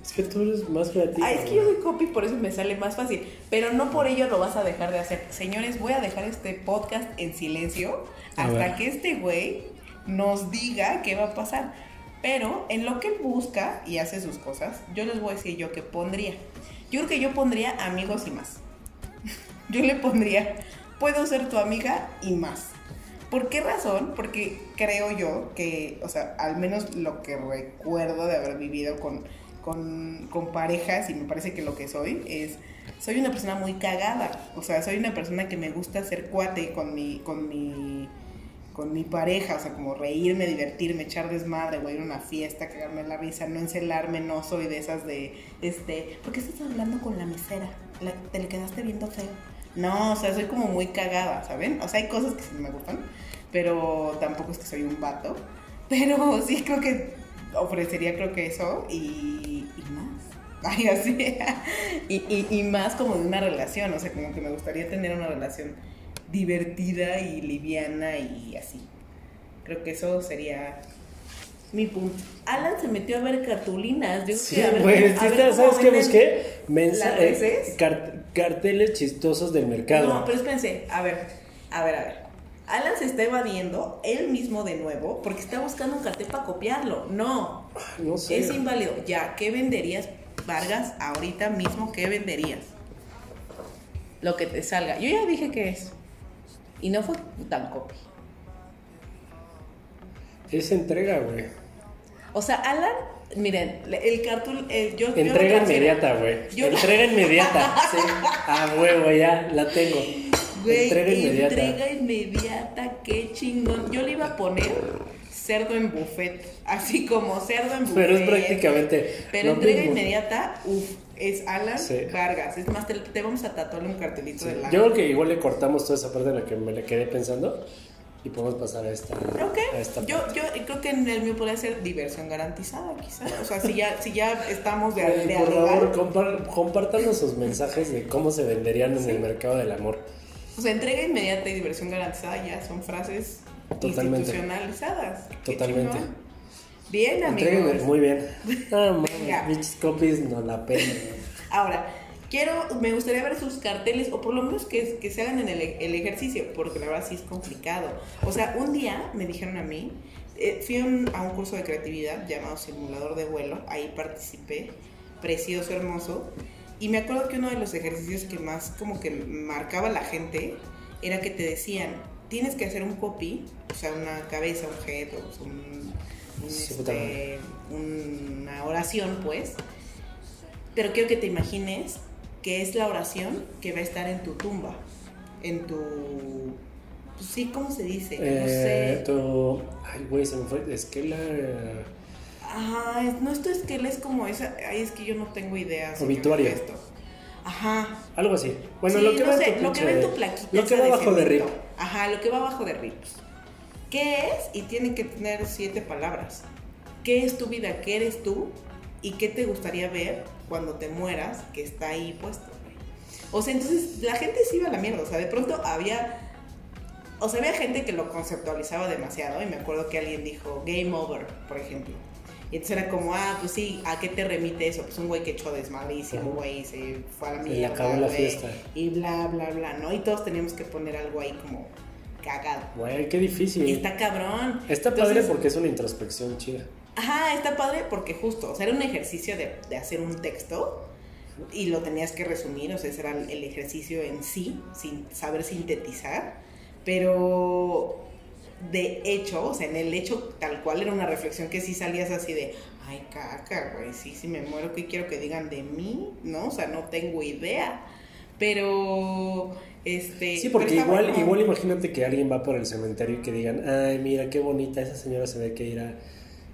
Es que tú eres más creativa. Ah, es que yo soy copy, por eso me sale más fácil. Pero no por ello lo vas a dejar de hacer. Señores, voy a dejar este podcast en silencio hasta que este güey nos diga qué va a pasar. Pero en lo que busca y hace sus cosas, yo les voy a decir yo qué pondría. Yo creo que yo pondría amigos y más. <laughs> Yo le pondría, puedo ser tu amiga y más. ¿Por qué razón? Porque creo yo que, o sea, al menos lo que recuerdo de haber vivido con, con, con parejas, y me parece que lo que soy, es, soy una persona muy cagada. O sea, soy una persona que me gusta ser cuate con mi, con mi, con mi pareja, o sea, como reírme, divertirme, echar desmadre, güey, ir a una fiesta, cagarme la risa, no encelarme, no soy de esas de, este, ¿por qué estás hablando con la mesera? La- te le quedaste viendo feo. No, o sea, soy como muy cagada, ¿saben? O sea, hay cosas que sí me gustan, pero tampoco es que soy un vato. Pero <laughs> sí creo que ofrecería, creo que eso y, y más. <laughs> Ay, así. y, y, y más como de una relación, o sea, como que me gustaría tener una relación divertida y liviana y así. Creo que eso sería mi punto. Alan se metió a ver cartulinas. Yo Sí, que a ver, güey, a ver ¿sabes qué busqué? Mensa- las eh, carteles chistosos del mercado. No, pero espérense, a ver, a ver, a ver. Alan se está evadiendo él mismo de nuevo porque está buscando un cartel para copiarlo. No, no sé. es inválido. Ya, ¿qué venderías, Vargas, ahorita mismo? ¿Qué venderías? Lo que te salga. Yo ya dije que es. Y no fue tan copy. Es entrega, güey. O sea, Alan, miren, el cartoon, el- yo, yo Entrega inmediata, güey. Yo- Entrega inmediata. <laughs> Sí. A huevo, ya la tengo. Güey, entrega inmediata. Entrega inmediata, qué chingón. Yo le iba a poner cerdo en buffet, así como cerdo en buffet. Pero es prácticamente. Pero entrega mismo. inmediata, uff, es Alan Sí. Vargas. Es más, te, te vamos a tatuar un cartelito de la. Yo creo que igual le cortamos toda esa parte en la que me le quedé pensando y podemos pasar a esta. A esta yo, yo creo que en el mío podría ser diversión garantizada, quizás. O sea, si ya, si ya estamos de, Eh, de por favor, compar- compártanos sus mensajes de cómo se venderían en el mercado del amor. O sea, entrega inmediata y diversión garantizada ya son frases Totalmente. institucionalizadas. Totalmente. Bien, amigos. muy bien. <laughs> Ah, mames, copies, no la pena. Ahora, quiero, me gustaría ver sus carteles, o por lo menos que, que se hagan en el, el ejercicio, porque la verdad sí es complicado. O sea, un día me dijeron a mí, eh, fui a un, a un curso de creatividad llamado Simulador de Vuelo, ahí participé, precioso, hermoso, y me acuerdo que uno de los ejercicios que más como que marcaba la gente era que te decían, tienes que hacer un copy, o sea, una cabeza, un head, o un, un, Sí, este, una oración, pues. Pero quiero que te imagines que es la oración que va a estar en tu tumba, en tu... Pues sí, ¿cómo se dice? no Eh, sé. tu- Ay, güey, se me fue. Es que la. Ajá, no, esto es que él es como esa... Ay, es que yo no tengo idea. sobre Obituario. esto. Ajá, Algo así. Bueno, Sí, lo que no va sé, en tu lo que va en tu plaquita. Lo que va abajo de RIP. cemento. Ajá, lo que va abajo de RIP. ¿Qué es? Y tiene que tener siete palabras. ¿Qué es tu vida? ¿Qué eres tú? ¿Y qué te gustaría ver cuando te mueras que está ahí puesto? güey? O sea, entonces la gente se iba a la mierda. O sea, de pronto había... O sea, había gente que lo conceptualizaba demasiado. Y me acuerdo que alguien dijo Game Over, por ejemplo. Y entonces era como, ah, pues sí, ¿a qué te remite eso? Pues un güey que echó desmadrísimo, Ujú. güey, y se fue a la Y mierda. acabó la güey, fiesta. Y bla, bla, bla, ¿no? Y todos teníamos que poner algo ahí como cagado. Güey, qué difícil. Está cabrón. Está Entonces, padre porque es una introspección chida. Ajá, está padre porque justo, o sea, era un ejercicio de, de hacer un texto y lo tenías que resumir, o sea, ese era el ejercicio en sí, sin saber sintetizar, pero de hecho, o sea, en el hecho tal cual era una reflexión que sí salías así de, ay, caca, güey, sí, sí me muero, ¿qué quiero que digan de mí? ¿No? O sea, no tengo idea, pero, este... Sí, porque igual, bueno. igual imagínate que alguien va por el cementerio y que digan, ay, mira qué bonita, esa señora se ve que era,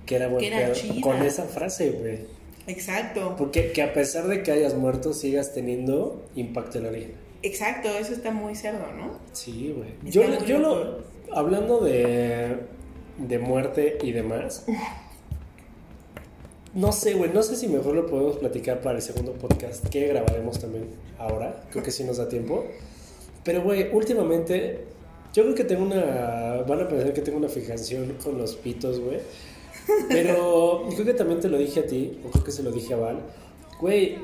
que era buen Que era pedo", chida. Con esa frase, güey. Exacto. Porque que a pesar de que hayas muerto, sigas teniendo impacto en alguien. Exacto, eso está muy cerdo, ¿no? Sí, güey. Yo, yo lo, hablando de, de muerte y demás, no sé, güey, no sé si mejor lo podemos platicar para el segundo podcast que grabaremos también ahora. Creo que sí nos da tiempo. Pero, güey, últimamente, yo creo que tengo una. Van a pensar que tengo una fijación con los pitos, güey. Pero creo que también te lo dije a ti, o creo que se lo dije a Val. Güey,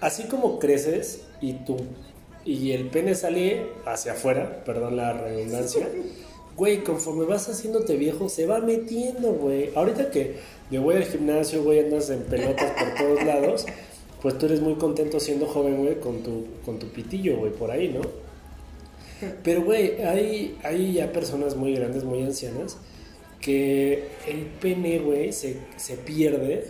así como creces y tu y el pene sale hacia afuera, perdón la redundancia, güey, conforme vas haciéndote viejo se va metiendo, güey. Ahorita que me voy al gimnasio, güey, andas en pelotas por todos lados, pues tú eres muy contento siendo joven, güey, con tu con tu pitillo, güey, por ahí, ¿no? Pero, güey, hay, hay ya personas muy grandes, muy ancianas, que el pene, güey, se, se pierde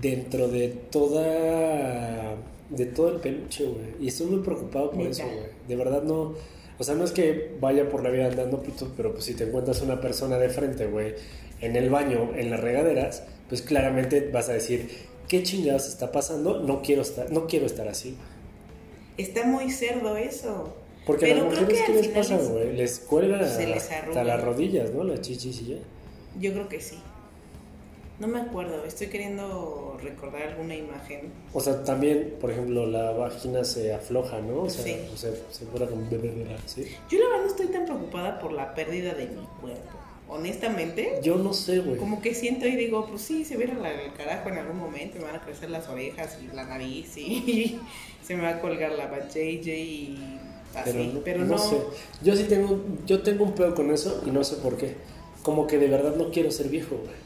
dentro de toda. de todo el peluche, güey. Y estoy muy preocupado por eso, güey. De verdad no. O sea, no es que vaya por la vida andando pero pues si te encuentras una persona de frente, güey, en el baño, en las regaderas, pues claramente vas a decir, ¿qué chingados está pasando? No quiero estar, no quiero estar así. Está muy cerdo eso. Porque Pero a las mujeres, que ¿qué les pasa, güey? Les cuelga Se les hasta las rodillas, ¿no? Las chichis y ya. Yo creo que sí. No me acuerdo, estoy queriendo recordar alguna imagen. O sea, también, por ejemplo, la vagina se afloja, ¿no? O sea, Sí. o sea se fuera como bebé, ¿sí? Yo la verdad no estoy tan preocupada por la pérdida de mi cuerpo. Honestamente, Yo no sé, güey. como que siento y digo, pues sí, se viera el carajo en algún momento, me van a crecer las orejas y la nariz y <laughs> se me va a colgar la JJ y así. Pero, no, sé. Yo sí tengo, yo tengo un pedo con eso y no sé por qué. Como que de verdad no quiero ser viejo, güey.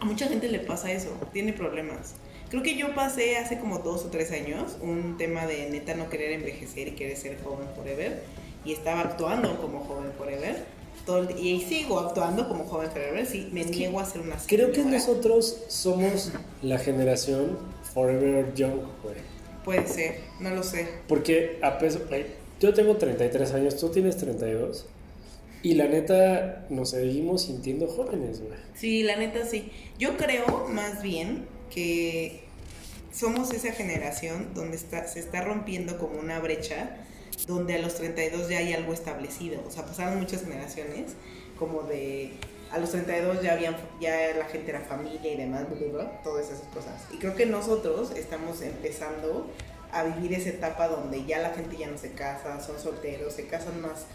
A mucha gente le pasa eso, tiene problemas. Creo que yo pasé hace como dos o tres años un tema de neta no querer envejecer y querer ser joven forever. Y estaba actuando como joven forever. Todo el- y sigo actuando como joven forever. Sí, me niego a ser una Creo que nosotros somos la generación Forever Young, güey. Puede ser, no lo sé. Porque a peso, güey, yo tengo 33 años, tú tienes 32. Y la neta, nos seguimos sintiendo jóvenes, güey. Sí, la neta sí. Yo creo más bien que somos esa generación donde está, se está rompiendo como una brecha donde a los 32 ya hay algo establecido. O sea, pasaron muchas generaciones como de a los 32 ya habían ya la gente era familia y demás, bla, bla, bla, todas esas cosas. Y creo que nosotros estamos empezando a vivir esa etapa donde ya la gente ya no se casa, son solteros, se casan más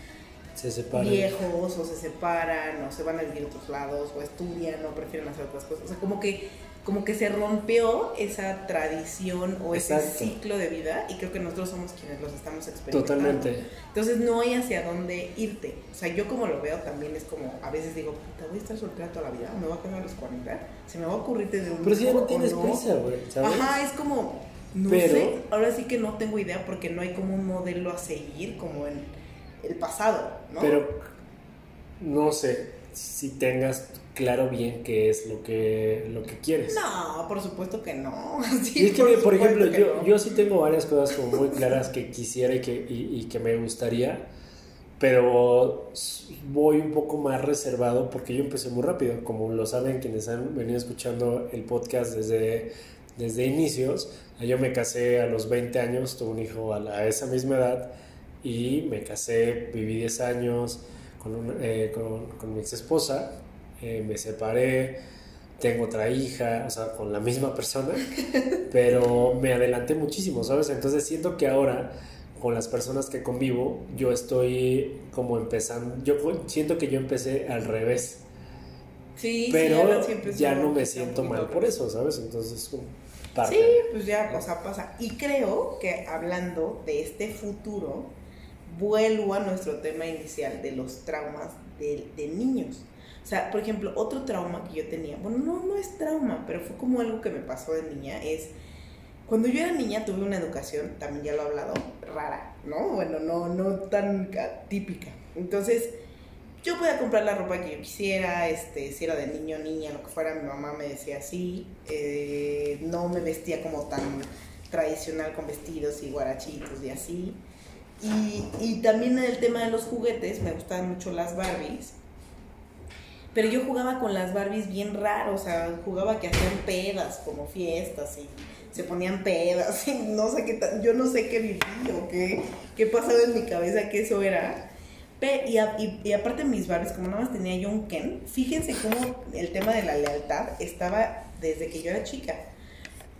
Se separan. viejos o se separan o se van a vivir a otros lados o estudian o prefieren hacer otras cosas. O sea, como que, como que se rompió esa tradición o ese ciclo de vida y creo que nosotros somos quienes los estamos experimentando. Totalmente. Entonces no hay hacia dónde irte. O sea, yo como lo veo también es como, a veces digo, puta, voy a estar soltera toda la vida, me voy a casar a los 40, se me va a ocurrir desde un Pero si ya no tienes prisa, güey, ¿sabes? Ajá, es como, no Pero- sé, ahora sí que no tengo idea porque no hay como un modelo a seguir, como en, el pasado, ¿no? Pero no sé si tengas claro bien qué es lo que, lo que quieres. No, por supuesto que no. <laughs> Sí, es que, por, ejemplo, yo, yo sí tengo varias cosas como muy claras que quisiera y que, y, que me gustaría, pero voy un poco más reservado porque yo empecé muy rápido. Como lo saben quienes han venido escuchando el podcast desde, desde inicios, yo me casé a los 20 años, tuve un hijo a, a esa misma edad y me casé, viví 10 años con, eh, con, con, mi ex esposa, eh, me separé, tengo otra hija, o sea, con la misma persona, pero me adelanté muchísimo, ¿sabes? Entonces siento que ahora con las personas que convivo, yo estoy como empezando, yo siento que yo empecé al revés. Sí, pero ya no me siento mal por eso, ¿sabes? Entonces, parte. Sí, pues ya, o sea, pasa. Y creo que hablando de este futuro, vuelvo a nuestro tema inicial de los traumas de, de, niños. O sea, por ejemplo, otro trauma que yo tenía, bueno, no, no es trauma, pero fue como algo que me pasó de niña, es cuando yo era niña tuve una educación, también ya lo he hablado, rara, ¿no? Bueno, no, no tan típica. Entonces, yo podía comprar la ropa que yo quisiera, este, si era de niño, niña, lo que fuera, mi mamá me decía así, eh, no me vestía como tan tradicional con vestidos y guarachitos y así. Y, y también en el tema de los juguetes, me gustaban mucho las Barbies. Pero yo jugaba con las Barbies bien raro, o sea, jugaba que hacían pedas, como fiestas, y se ponían pedas, <laughs> y no sé qué, yo no sé qué viví o qué, qué pasaba en mi cabeza que eso era. Y, y, y, aparte mis Barbies, como nada más tenía yo un Ken, fíjense cómo el tema de la lealtad estaba desde que yo era chica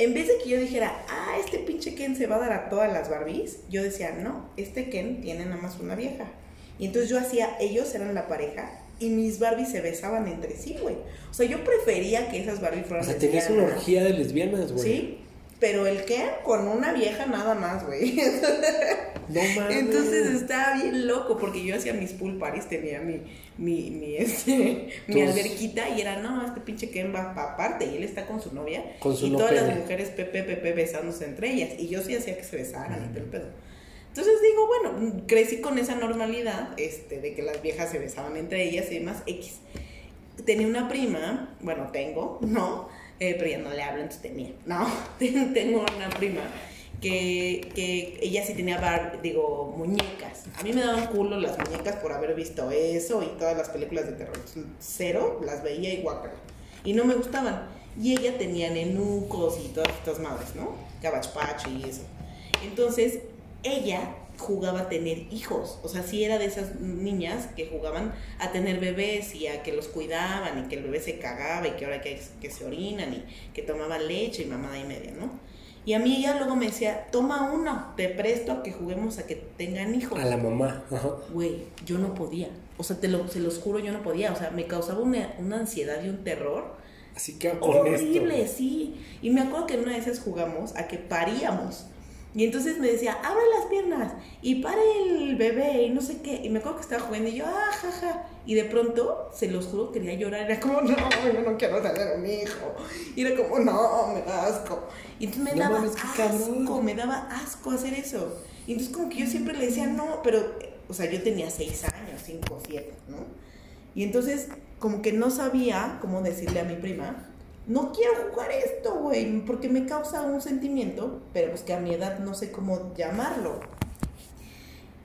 en vez de que yo dijera, ah, este pinche Ken se va a dar a todas las Barbies, yo decía, no, este Ken tiene nada más una vieja. Y entonces yo hacía, ellos eran la pareja y mis Barbies se besaban entre sí, güey. O sea, yo prefería que esas Barbies fueran. O sea, tenías una orgía de lesbianas, güey. Sí, pero el Ken con una vieja nada más, güey. No mames. Entonces estaba bien loco porque yo hacía mis pool parties, tenía mi, mi, mi, este, mi alberquita y era, no, este pinche Ken va aparte y él está con su novia. Con su y todas las mujeres pepe, pepe besándose entre ellas. Y yo sí hacía que se besaran y todo el pedo. Entonces digo, bueno, crecí con esa normalidad este, de que las viejas se besaban entre ellas y demás, X. Tenía una prima, bueno, tengo, ¿no? Eh, pero ya no le hablo, entonces tenía. No, <laughs> tengo una prima que, que ella sí tenía, bar, digo, muñecas. A mí me daban culo las muñecas por haber visto eso y todas las películas de terror. Cero, las veía y guacala. Y no me gustaban. Y ella tenía nenucos y todas estas madres, ¿no? Cabachpacho y eso. Entonces, ella jugaba a tener hijos. O sea, sí era de esas niñas que jugaban a tener bebés y a que los cuidaban y que el bebé se cagaba y que ahora que, que se orinan y que tomaban leche y mamada y media, ¿no? Y a mí ella luego me decía, toma uno, te presto a que juguemos a que tengan hijos. A la mamá. Güey, yo no podía. O sea, te lo, se los juro, yo no podía. O sea, me causaba una, una ansiedad y un terror. Así que horrible, sí. Y me acuerdo que una de esas jugamos a que paríamos. Y entonces me decía, abre las piernas y pare el bebé y no sé qué. Y me acuerdo que estaba jugando y yo, ah, jaja. Y de pronto, se los juro, quería llorar. Era como, no, yo no quiero tener un hijo. Y era como, no, me da asco. Y entonces me daba asco, me daba asco hacer eso. Y entonces como que yo siempre le decía, no, pero, o sea, yo tenía seis años, cinco, siete, ¿no? Y entonces como que no sabía cómo decirle a mi prima, no quiero jugar esto, güey, porque me causa un sentimiento, pero pues que a mi edad no sé cómo llamarlo.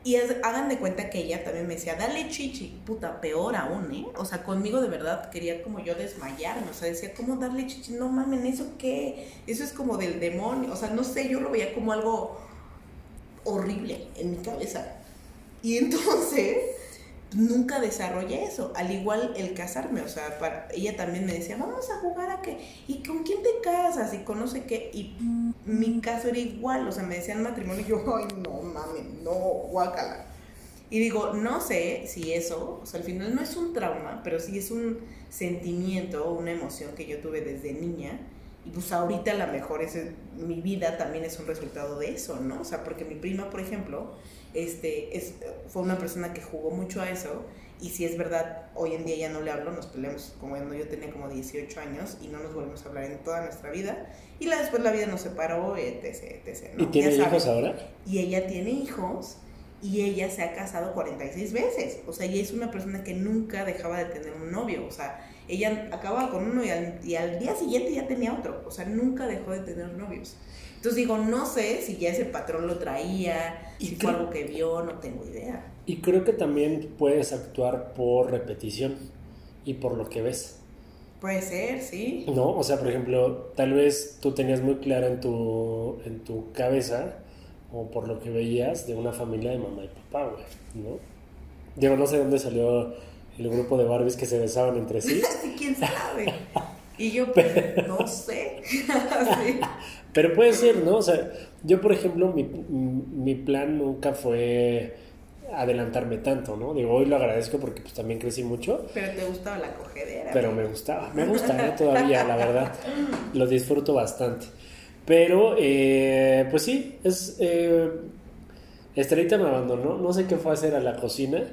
Y hagan de cuenta que ella también me decía, dale chichi, puta, peor aún, ¿eh? O sea, conmigo de verdad quería como yo desmayarme, o sea, decía, ¿cómo darle chichi? No mamen, ¿eso qué? Eso es como del demonio, o sea, no sé, yo lo veía como algo horrible en mi cabeza. Y entonces nunca desarrollé eso, al igual el casarme, o sea, para, ella también me decía, vamos a jugar a qué, y con quién te casas, y conoce qué, y mi caso era igual, o sea, me decían matrimonio, y yo, ay, no mames, no, guácala. Y digo, no sé si eso, o sea, al final no es un trauma, pero sí es un sentimiento, una emoción que yo tuve desde niña, y pues ahorita a lo mejor es, mi vida también es un resultado de eso, ¿no? O sea, porque mi prima, por ejemplo, este, es, fue una persona que jugó mucho a eso y si es verdad, hoy en día ya no le hablo, nos peleamos como cuando yo tenía como 18 años y no nos volvemos a hablar en toda nuestra vida. Y después la vida nos separó, etc, etc. ¿Y tiene hijos ahora? Y ella tiene hijos y ella se ha casado 46 veces. O sea, ella es una persona que nunca dejaba de tener un novio. O sea, ella acababa con uno y al, y al día siguiente ya tenía otro. O sea, nunca dejó de tener novios. Entonces digo, no sé si ya ese patrón lo traía, Y si creo- fue algo que vio, no tengo idea. Y creo que también puedes actuar por repetición y por lo que ves. Puede ser, sí. ¿No? O sea, por ejemplo, tal vez tú tenías muy claro en tu, en tu cabeza, o por lo que veías, de una familia de mamá y papá, güey, ¿no? Digo, no sé dónde salió el grupo de Barbies que se besaban entre sí, <laughs> Sí, quién sabe. <laughs> Y yo, pues, no sé. <laughs> Sí. pero puede ser, ¿no? O sea, yo, por ejemplo, mi, mi plan nunca fue adelantarme tanto, ¿no? Digo, hoy lo agradezco porque pues también crecí mucho, Pero te gustaba la cogedera. pero me gustaba, me gusta ¿eh? todavía, la verdad, lo disfruto bastante. Pero, eh, pues sí, es... Eh, Estrellita me abandonó, no sé qué fue a hacer a la cocina,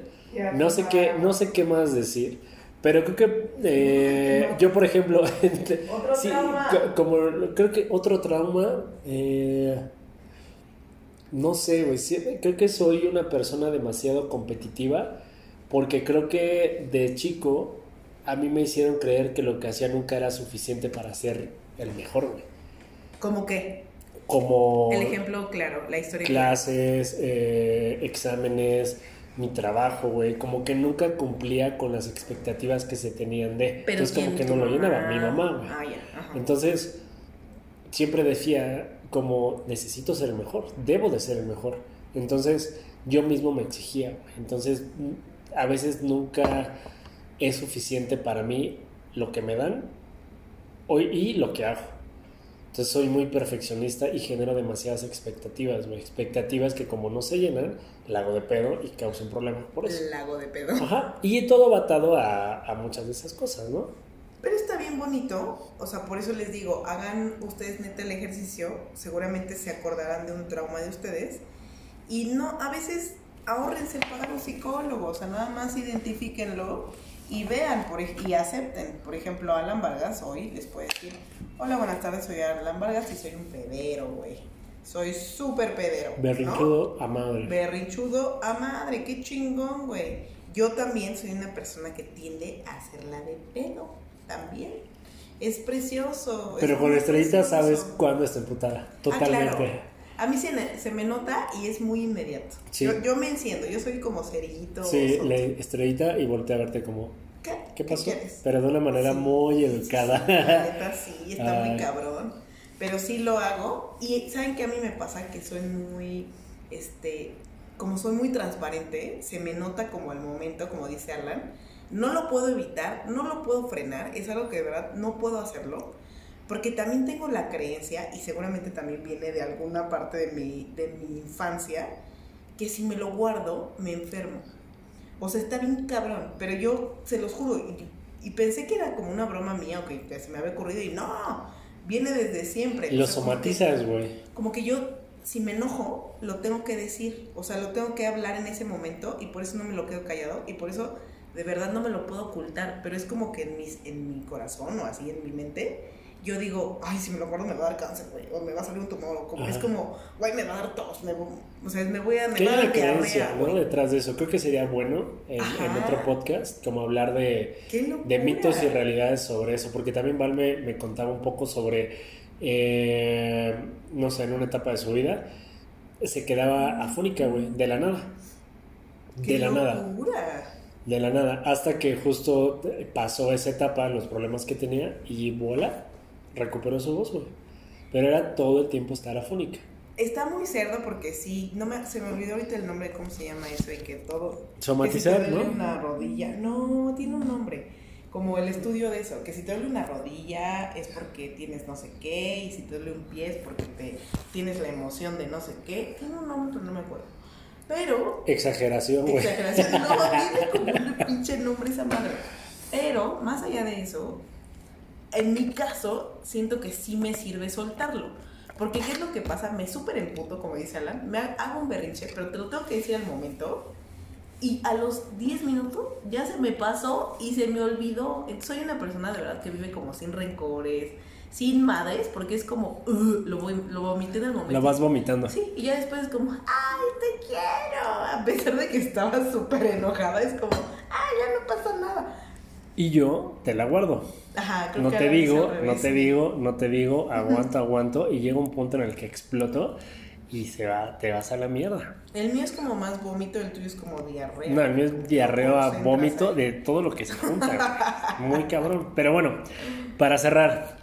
no sé qué, no sé qué más decir, pero creo que eh, yo, por ejemplo, <laughs> Otro sí, trauma. co- como creo que otro trauma, eh, no sé, güey, sí, creo que soy una persona demasiado competitiva porque creo que de chico a mí me hicieron creer que lo que hacía nunca era suficiente para ser el mejor, güey. ¿Cómo qué? Como El ejemplo, claro, la historia. clases, eh, exámenes, mi trabajo, güey, como que nunca cumplía con las expectativas que se tenían de. Pero Entonces como que ¿Tu no lo llenaba mi mamá, güey. Ah. Entonces, siempre decía como necesito ser el mejor, debo de ser el mejor. Entonces, yo mismo me exigía. güey. Entonces, mm, a veces nunca es suficiente para mí lo que me dan hoy y lo que hago. Entonces soy muy perfeccionista y genero demasiadas expectativas, güey. Expectativas que como no se llenan, la hago de pedo y causan problemas por eso. Lago de pedo. Ajá. Y todo va atado a, a muchas de esas cosas, ¿no? Pero está bien bonito, o sea, por eso les digo, hagan ustedes neta el ejercicio, seguramente se acordarán de un trauma de ustedes y no, a veces ahórrense el pagar un psicólogo, o sea, nada más identifíquenlo y vean por, y acepten. Por ejemplo, Alan Vargas hoy les puede decir, hola, buenas tardes, soy Alan Vargas y soy un pedero, güey. Soy súper pedero. ¿no? Berrinchudo a madre. Berrinchudo a madre, qué chingón, güey. Yo también soy una persona que tiende a hacerla de pedo, también. Es precioso. Pero es con muy estrellita precioso. sabes cuándo está emputada. Ah, Totalmente. claro. A mí se me, se me nota y es muy inmediato. Sí. Yo, yo me enciendo, yo soy como cerillito. Sí, le estrellita y voltea a verte como, ¿Qué? ¿qué pasó? Pero de una manera Sí. muy educada. sí, la neta, sí, está Ay. muy cabrón. Pero sí lo hago. Y saben que a mí me pasa que soy muy, este, como soy muy transparente, se me nota como el momento, como dice Alan. No lo puedo evitar, no lo puedo frenar, es algo que de verdad no puedo hacerlo. Porque también tengo la creencia, y seguramente también viene de alguna parte de mi, de mi infancia, que si me lo guardo, me enfermo. O sea, está bien cabrón, pero yo se los juro, y, y pensé que era como una broma mía o que, se me había ocurrido, y no, viene desde siempre. Y lo O sea, como somatizas, güey. como que yo, si me enojo, lo tengo que decir, o sea, lo tengo que hablar en ese momento, y por eso no me lo quedo callado, y por eso de verdad no me lo puedo ocultar, pero es como que en, mis, en mi corazón o así en mi mente, yo digo, ay, si me lo guardo me va a dar cáncer, güey, o me va a salir un tumor, o como, es como, güey, me va a dar tos, me, o sea, me voy a, me ¿Qué va a dar creencia, ¿no? Detrás de eso. Creo que sería bueno en, otro podcast, como hablar de, de mitos y realidades sobre eso, porque también Val me, me contaba un poco sobre, eh, no sé, en una etapa de su vida, se quedaba afónica, güey, de la nada. ¡Qué De la nada. De la nada, hasta que justo pasó esa etapa, los problemas que tenía, y voilà, recuperó su voz, güey. Pero era todo el tiempo estar afónica. Está muy cerdo porque sí, no me, se me olvidó ahorita el nombre, ¿cómo se llama eso? Y que todo... Somatizar, que si te duele ¿no? una rodilla, no, tiene un nombre. Como el estudio de eso, que si te duele una rodilla es porque tienes no sé qué, y si te duele un pie es porque te, tienes la emoción de no sé qué. Tiene un nombre, pero no me acuerdo. Pero Exageración, güey. Exageración, no, <laughs> tiene como un pinche nombre esa madre. Pero, más allá de eso, en mi caso, siento que sí me sirve soltarlo. Porque, ¿qué es lo que pasa? Me súper emputo, como dice Alan. Me ha- hago un berrinche, pero te lo tengo que decir al momento. Y a los 10 minutos ya se me pasó y se me olvidó. Soy una persona de verdad que vive como sin rencores, sin madres, porque es como, "Ugh", lo, voy- lo vomité en el momento. La vas vomitando. Sí, y ya después es como, ay, te quiero. A pesar de que estaba súper enojada, es como, ay, ya no pasa nada. Y yo te la guardo. Ajá, creo No que te digo, no te digo, no te digo, aguanto, aguanto. Y llega un punto en el que exploto y se va, te vas a la mierda. El mío es como más vómito, el tuyo es como diarrea. No, el mío es diarrea, vómito ahí. de todo lo que se junta. <laughs> Muy cabrón. Pero bueno, para cerrar,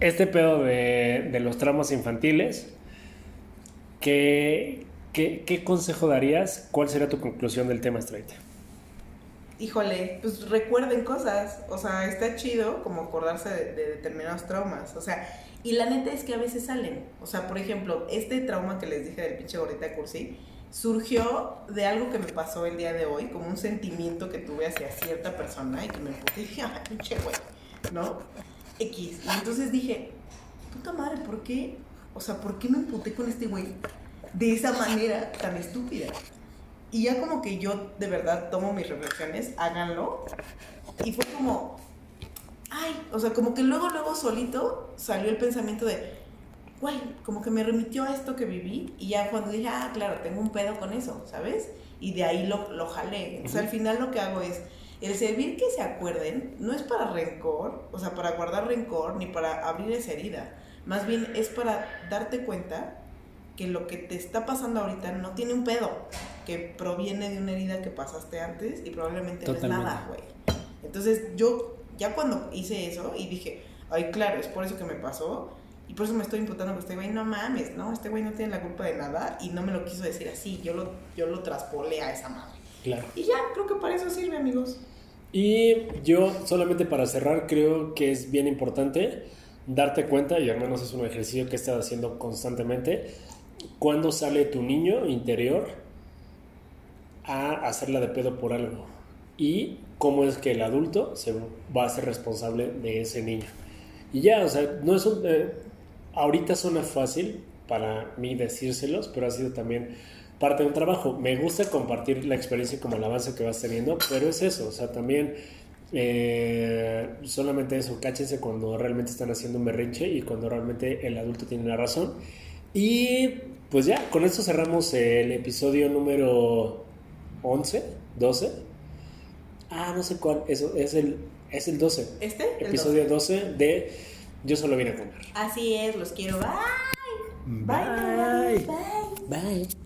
este pedo de, de los traumas infantiles, ¿qué, qué, qué consejo darías? ¿Cuál sería tu conclusión del tema straight? Híjole, pues recuerden cosas. O sea, está chido como acordarse de, de determinados traumas. O sea, y la neta es que a veces salen. O sea, por ejemplo, este trauma que les dije del pinche gordita cursi surgió de algo que me pasó el día de hoy, como un sentimiento que tuve hacia cierta persona y que me puse y dije, ay, pinche güey, ¿no? X. Y entonces dije, puta madre, ¿por qué? O sea, ¿por qué me emputé con este güey de esa manera tan estúpida? Y ya como que yo de verdad tomo mis reflexiones, háganlo. Y fue como, ay, o sea, como que luego, luego solito salió el pensamiento de, güey, como que me remitió a esto que viví. Y ya cuando dije, ah, claro, tengo un pedo con eso, ¿sabes? Y de ahí lo, lo jalé. Entonces al final lo que hago es, el servir que se acuerden no es para rencor, o sea, para guardar rencor, ni para abrir esa herida. Más bien es para darte cuenta que lo que te está pasando ahorita no tiene un pedo, que proviene de una herida que pasaste antes y probablemente no Totalmente. es nada, güey. Entonces yo ya cuando hice eso y dije, ay, claro, es por eso que me pasó y por eso me estoy imputando con este güey, no mames, no, este güey no tiene la culpa de nada y no me lo quiso decir así, yo lo, yo lo traspolé a esa madre. Claro. Y ya, creo que para eso sirve, amigos. Y yo, solamente para cerrar, creo que es bien importante darte cuenta, y al menos es un ejercicio que he estado haciendo constantemente, cuando sale tu niño interior a hacerla de pedo por algo. Y cómo es que el adulto se va a ser responsable de ese niño. Y ya, o sea, no es un... eh, ahorita suena fácil para mí decírselos, pero ha sido también parte de un trabajo. Me gusta compartir la experiencia como el avance que vas teniendo, pero es eso, o sea, también eh, solamente eso, cáchense cuando realmente están haciendo un berrinche y cuando realmente el adulto tiene la razón. Y pues ya, con esto cerramos el episodio número 11, 12. Ah, no sé cuál, eso es el, es el 12. ¿Este? El Episodio 12 de Yo solo vine a comer. Así es, los quiero. Bye. Bye. Bye. Bye. Bye.